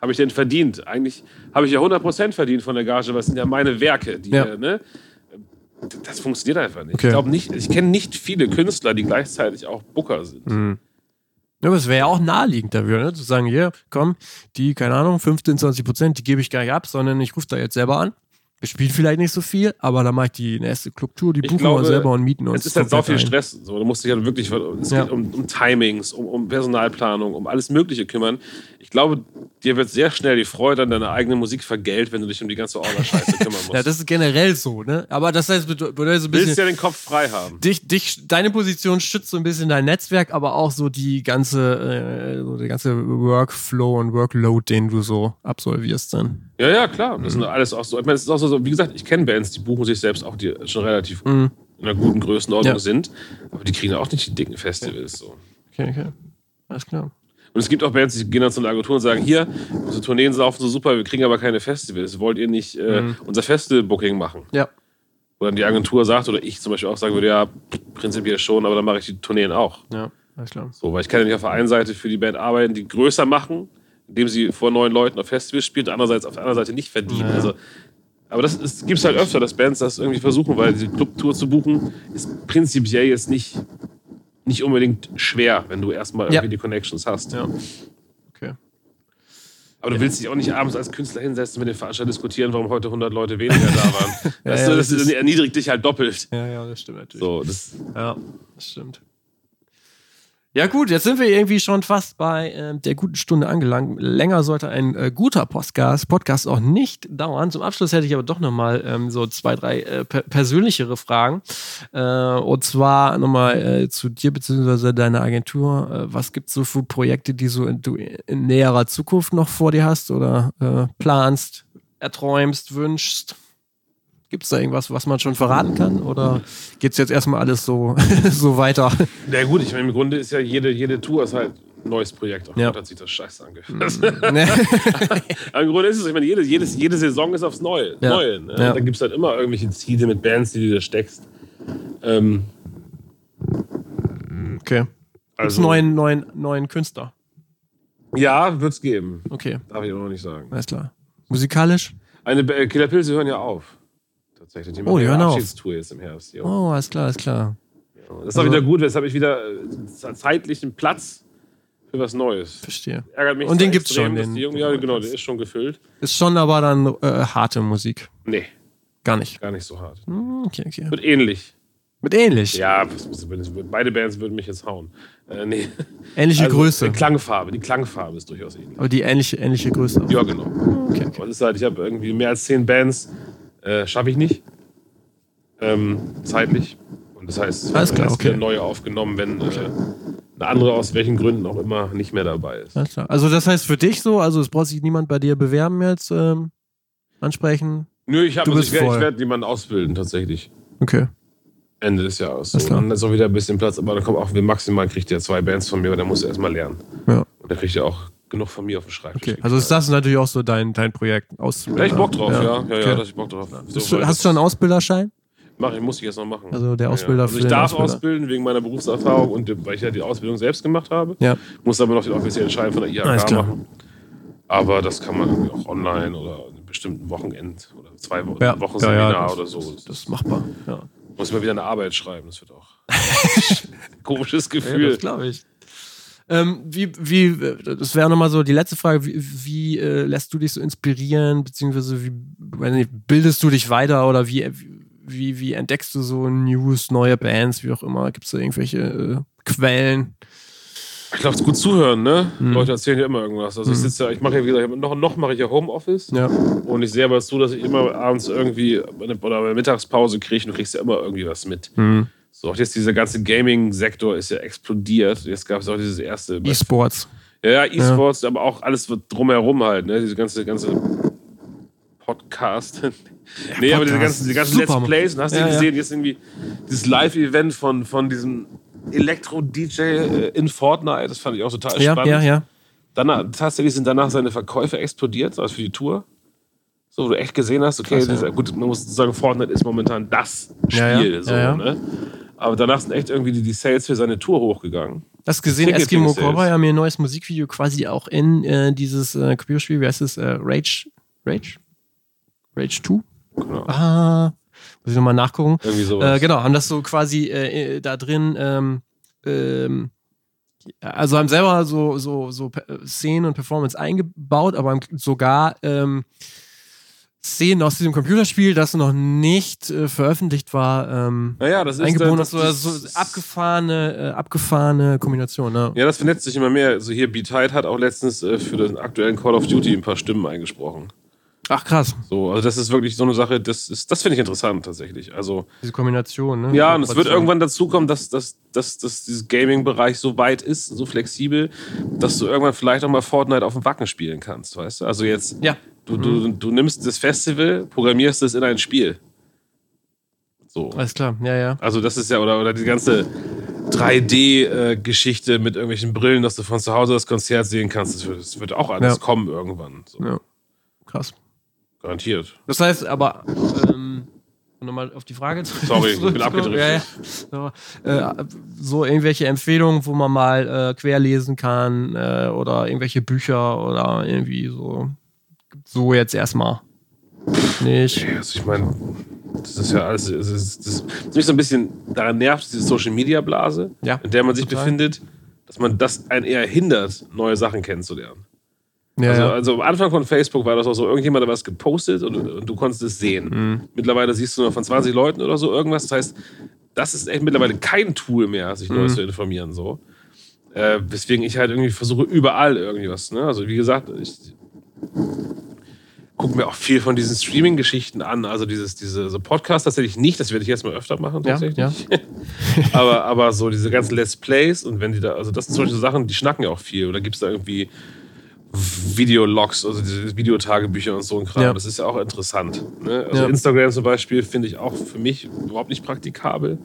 habe ich denn verdient? Eigentlich habe ich ja 100% verdient von der Gage, was sind ja meine Werke. Die, Ja. äh, ne? Das funktioniert einfach nicht. Okay. Ich glaube nicht, ich kenne nicht viele Künstler, die gleichzeitig auch Booker sind. Mhm. Ja, aber es wäre ja auch naheliegend dafür, ne? zu sagen, hier, komm, die, keine Ahnung, 15, 20 Prozent, die gebe ich gar nicht ab, sondern ich rufe da jetzt selber an. Wir spielen vielleicht nicht so viel, aber dann mache ich die nächste Clubtour, die Ich buchen glaube, wir selber und mieten uns. Es ist halt sau viel. Stress. So, du musst dich halt wirklich es Ja. geht um, um Timings, um, um Personalplanung, um alles Mögliche kümmern. Ich glaube, dir wird sehr schnell die Freude an deiner eigenen Musik vergällt, wenn du dich um die ganze Orga-Scheiße <laughs> kümmern musst. Ja, das ist generell so, ne? Aber das heißt, bedeutet so ein du willst bisschen, ja den Kopf frei haben. dich, dich, deine Position schützt so ein bisschen dein Netzwerk, aber auch so die ganze, äh, so der ganze Workflow und Workload, den du so absolvierst dann. Ja, ja, klar. Mhm. Das sind alles auch so. Ich meine, es ist auch so, wie gesagt, ich kenne Bands, die buchen sich selbst auch, die schon relativ Mhm. in einer guten Größenordnung Ja. sind. Aber die kriegen auch nicht die dicken Festivals. So. Okay, okay. Alles klar. Und es gibt auch Bands, die gehen dann zu einer Agentur und sagen, hier, unsere Tourneen laufen so super, wir kriegen aber keine Festivals. Wollt ihr nicht äh, Mhm. unser Festival-Booking machen? Ja. Dann die Agentur sagt, oder ich zum Beispiel auch sagen würde, ja, prinzipiell schon, aber dann mache ich die Tourneen auch. Ja, alles klar. So, weil ich kann ja nicht auf der einen Seite für die Band arbeiten, die größer machen, indem sie vor neuen Leuten auf Festivals spielt, andererseits auf der anderen Seite nicht verdienen. Ja. Also, aber das gibt es halt öfter, dass Bands das irgendwie versuchen, weil diese Clubtour zu buchen ist prinzipiell jetzt nicht, nicht unbedingt schwer, wenn du erstmal Ja. irgendwie die Connections hast. Ja. Okay. Aber du willst dich auch nicht abends als Künstler hinsetzen mit den Veranstaltern diskutieren, warum heute 100 Leute weniger da waren. <laughs> weißt ja, du, das das, ist- erniedrigt dich halt doppelt. Ja, ja, das stimmt natürlich. So, das, Ja, das stimmt. Ja gut, jetzt sind wir irgendwie schon fast bei ähm, der guten Stunde angelangt. Länger sollte ein äh, guter Podcast, Podcast auch nicht dauern. Zum Abschluss hätte ich aber doch nochmal ähm, so zwei, drei äh, per persönlichere Fragen. Äh, und zwar nochmal äh, zu dir bzw. deiner Agentur. Äh, was gibt es so für Projekte, die so in, du in näherer Zukunft noch vor dir hast oder äh, planst, erträumst, wünschst? Gibt es da irgendwas, was man schon verraten kann? Oder geht es jetzt erstmal alles so, <laughs> so weiter? na gut, ich meine, im Grunde ist ja jede, jede Tour ist halt ein neues Projekt. Ach Ja. Hat sich das scheiße angehört. <laughs> Ne? Aber Im Grunde ist es, ich meine, jede, jedes, jede Saison ist aufs Neue. Ja. Neue ne? Ja. Da gibt es halt immer irgendwelche Ziele mit Bands, die du da steckst. Ähm, Okay. Also, neuen, neuen, neuen Künstler? Ja, wird es geben. Okay, Darf ich auch noch nicht sagen. alles klar. Musikalisch? Eine äh, Killer Pilze hören ja auf. Tatsächlich. Die Oh, die hören auf. Abschiedstour jetzt im Herbst. Ja. Oh, alles klar, alles klar. Das ist auch Also- wieder gut, jetzt habe ich wieder äh, zeitlichen Platz für was Neues. Verstehe. Ärgert mich Und den gibt's extrem, schon, den- die Jungen, ja, genau, der ist schon gefüllt. Ist schon aber dann äh, harte Musik. Nee, Gar nicht. gar nicht so hart. Hm, Okay, okay. Wird ähnlich. Mit ähnlich. Ja, beide Bands würden mich jetzt hauen. Äh, nee. Ähnliche Also, Größe. äh, Klangfarbe, die Klangfarbe ist durchaus ähnlich. Aber die ähnliche, ähnliche Größe. auch. Ja, genau. Okay, okay. Es ist halt, ich habe irgendwie mehr als zehn Bands, äh, schaffe ich nicht. Ähm, zeitlich. Und das heißt, es werden klar, okay. neue aufgenommen, wenn äh, eine andere aus welchen Gründen auch immer nicht mehr dabei ist. Alles klar. Also das heißt für dich so, also es braucht sich niemand bei dir bewerben jetzt, ähm, ansprechen. Nö, ich, hab, Du also ich werde werd jemanden ausbilden, tatsächlich. Okay. Ende des Jahres. So. Dann ist auch wieder ein bisschen Platz, aber dann kommt auch, maximal kriegt er zwei Bands von mir, aber der muss erstmal lernen. Ja. Und dann kriegt er auch genug von mir auf dem Schreibtisch. Okay. Also ist das natürlich auch so dein, dein Projekt aus. Da hab ich Bock drauf, ja. Ja, ja, Okay. da hab ich Bock drauf. So, Hast du, hast du schon einen Ausbilderschein? Mach ich, muss ich jetzt noch machen. Also der Ja, ja. Ausbilder Also ich darf Ausbilder. ausbilden wegen meiner Berufserfahrung und weil ich ja die Ausbildung selbst gemacht habe. Ja. Muss aber noch den offiziellen Schein von der Alles IHK klar. machen. Aber das kann man irgendwie auch online oder an einem bestimmten Wochenend oder zwei Wochen, Ja. Wochen Ja, ja, oder so. Das, ist machbar. Ja. muss mal wieder eine Arbeit schreiben. Das wird auch <laughs> komisches Ja, Gefühl. das glaube ich. Ähm, wie, wie, das wäre nochmal so die letzte Frage, wie, wie äh, lässt du dich so inspirieren, beziehungsweise wie nicht, bildest du dich weiter oder wie, wie, wie entdeckst du so News, neue Bands, wie auch immer? Gibt es da irgendwelche äh, Quellen? ich glaube, es ist gut zuhören, ne? Mhm. Leute erzählen ja immer irgendwas. Also ich sitze ja, ich mache ja, wie gesagt, noch, noch mache ich ja Homeoffice. Ja. Und ich sehe aber zu, dass ich immer abends irgendwie oder eine Mittagspause kriege und du kriegst ja immer irgendwie was mit. Mhm. So, auch jetzt dieser ganze Gaming-Sektor ist ja explodiert. Jetzt gab es auch dieses erste. E-Sports. Ja, ja, E-Sports, aber auch alles wird drumherum halt, ne? Diese ganze, ganze Podcast. <laughs> nee, aber diese Podcast. ganzen, die ganzen Super, Let's. Plays. Und hast du Ja, ja. gesehen, jetzt irgendwie dieses Live-Event von, von diesem Elektro-DJ äh, in Fortnite. Das fand ich auch total Ja, spannend. ja, ja. Danach, tatsächlich sind danach seine Verkäufe explodiert, also für die Tour. So, wo du echt gesehen hast, okay, Krass, ja. dieser, gut, man muss sagen, Fortnite ist momentan das Ja, Spiel. ja. So, Ja, ja. Ne? Aber danach sind echt irgendwie die, die Sales für seine Tour hochgegangen. Hast gesehen, Ticketing Eskimo. Cowboy haben mir ein neues Musikvideo quasi auch in äh, dieses äh, Computerspiel, wie heißt es? Äh, Rage? Rage? Rage 2? Genau. Ah, muss ich nochmal nachgucken. Irgendwie sowas. Äh, genau, haben das so quasi äh, äh, da drin ähm, ähm, also haben selber so, so, so Szenen und Performance eingebaut, aber sogar ähm, Szenen aus diesem Computerspiel, das noch nicht äh, veröffentlicht war, ähm, naja, das ist eingebunden das, so, so abgefahrene, äh, abgefahrene Kombination. Ne? Ja, das vernetzt sich immer mehr. Also hier B-Tide hat auch letztens äh, für den aktuellen Call of Duty ein paar Stimmen eingesprochen. Ach krass. So, also das ist wirklich so eine Sache, das ist, das finde ich interessant tatsächlich. Also diese Kombination, ne? Ja, und es wird irgendwann dazu kommen, dass, dass, dass, dass dieses Gaming-Bereich so weit ist, so flexibel, dass du irgendwann vielleicht auch mal Fortnite auf dem Wacken spielen kannst, weißt du? Also jetzt, ja. Du, du, du nimmst das Festival, programmierst es in ein Spiel. So. Alles klar, ja, ja. Also das ist ja, oder, oder die ganze 3D-Geschichte äh, mit irgendwelchen Brillen, dass du von zu Hause das Konzert sehen kannst, das wird, das wird auch alles ja. kommen irgendwann. So. Ja. Krass. Garantiert. Das heißt aber, ähm, nochmal auf die Frage Sorry, ich bin abgedrückt. Ja, ja. So, äh, so, irgendwelche Empfehlungen, wo man mal äh, querlesen kann äh, oder irgendwelche Bücher oder irgendwie so. So jetzt erstmal. Nicht. Also ich meine, das ist ja alles. Das ist, das ist mich so ein bisschen daran nervt, diese Social Media Blase, ja, in der man sich total. befindet, dass man das einen eher hindert, neue Sachen kennenzulernen. Ja, also, also am Anfang von Facebook war das auch so, irgendjemand hat was gepostet und, und du konntest es sehen. Mhm. Mittlerweile siehst du nur von 20 Leuten oder so irgendwas. Das heißt, das ist echt mittlerweile kein Tool mehr, sich neu Mhm. zu informieren. So. Äh, weswegen ich halt irgendwie versuche, überall irgendwie was. Ne? Also wie gesagt, ich gucke mir auch viel von diesen Streaming-Geschichten an. Also dieses, diese so Podcast tatsächlich nicht, das werde ich jetzt mal öfter machen Ja, tatsächlich. ja. <laughs> aber, aber so diese ganzen Let's Plays und wenn die da, also das sind solche Sachen, die schnacken ja auch viel. Oder gibt es da irgendwie Videologs, also diese Videotagebücher und so ein Kram. Ja. Das ist ja auch interessant. Ne? Also Ja. Instagram zum Beispiel finde ich auch für mich überhaupt nicht praktikabel.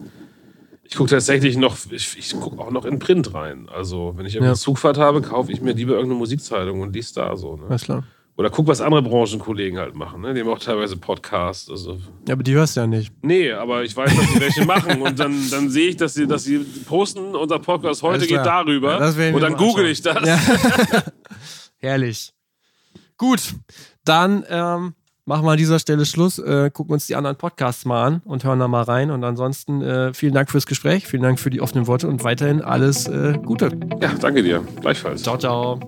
Ich gucke tatsächlich noch, ich, ich gucke auch noch in Print rein. Also wenn ich Ja. Zugfahrt habe, kaufe ich mir lieber irgendeine Musikzeitung und lies da so. Ne? Alles klar. Oder guck, was andere Branchenkollegen halt machen. Ne? Die haben auch teilweise Podcasts. Also Ja, aber die hörst du ja nicht. Nee, aber ich weiß, dass sie welche machen. Und dann, dann sehe ich, dass sie, dass sie posten, unser Podcast heute geht darüber. Ja, und dann google ich das. Ja. <laughs> Herrlich. Gut, dann ähm, machen wir an dieser Stelle Schluss, äh, gucken uns die anderen Podcasts mal an und hören da mal rein. Und ansonsten äh, vielen Dank fürs Gespräch, vielen Dank für die offenen Worte und weiterhin alles äh, Gute. Ja, danke dir. Gleichfalls. Ciao, ciao.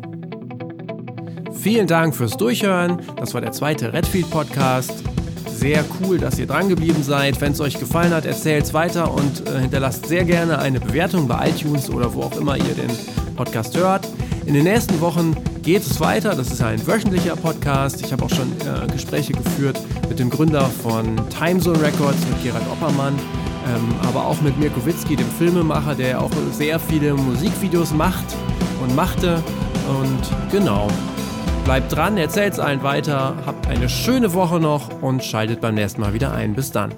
Vielen Dank fürs Durchhören. Das war der zweite Redfield Podcast. Sehr cool, dass ihr dran geblieben seid. Wenn es euch gefallen hat, erzählt es weiter und äh, hinterlasst sehr gerne eine Bewertung bei iTunes oder wo auch immer ihr den Podcast hört. In den nächsten Wochen geht es weiter. Das ist ein wöchentlicher Podcast. Ich habe auch schon äh, Gespräche geführt mit dem Gründer von Timezone Records, mit Gerald Oppermann, ähm, aber auch mit Mirko Witzki, dem Filmemacher, der auch sehr viele Musikvideos macht und machte. Und genau, bleibt dran, erzählt es allen weiter, habt eine schöne Woche noch und schaltet beim nächsten Mal wieder ein. Bis dann.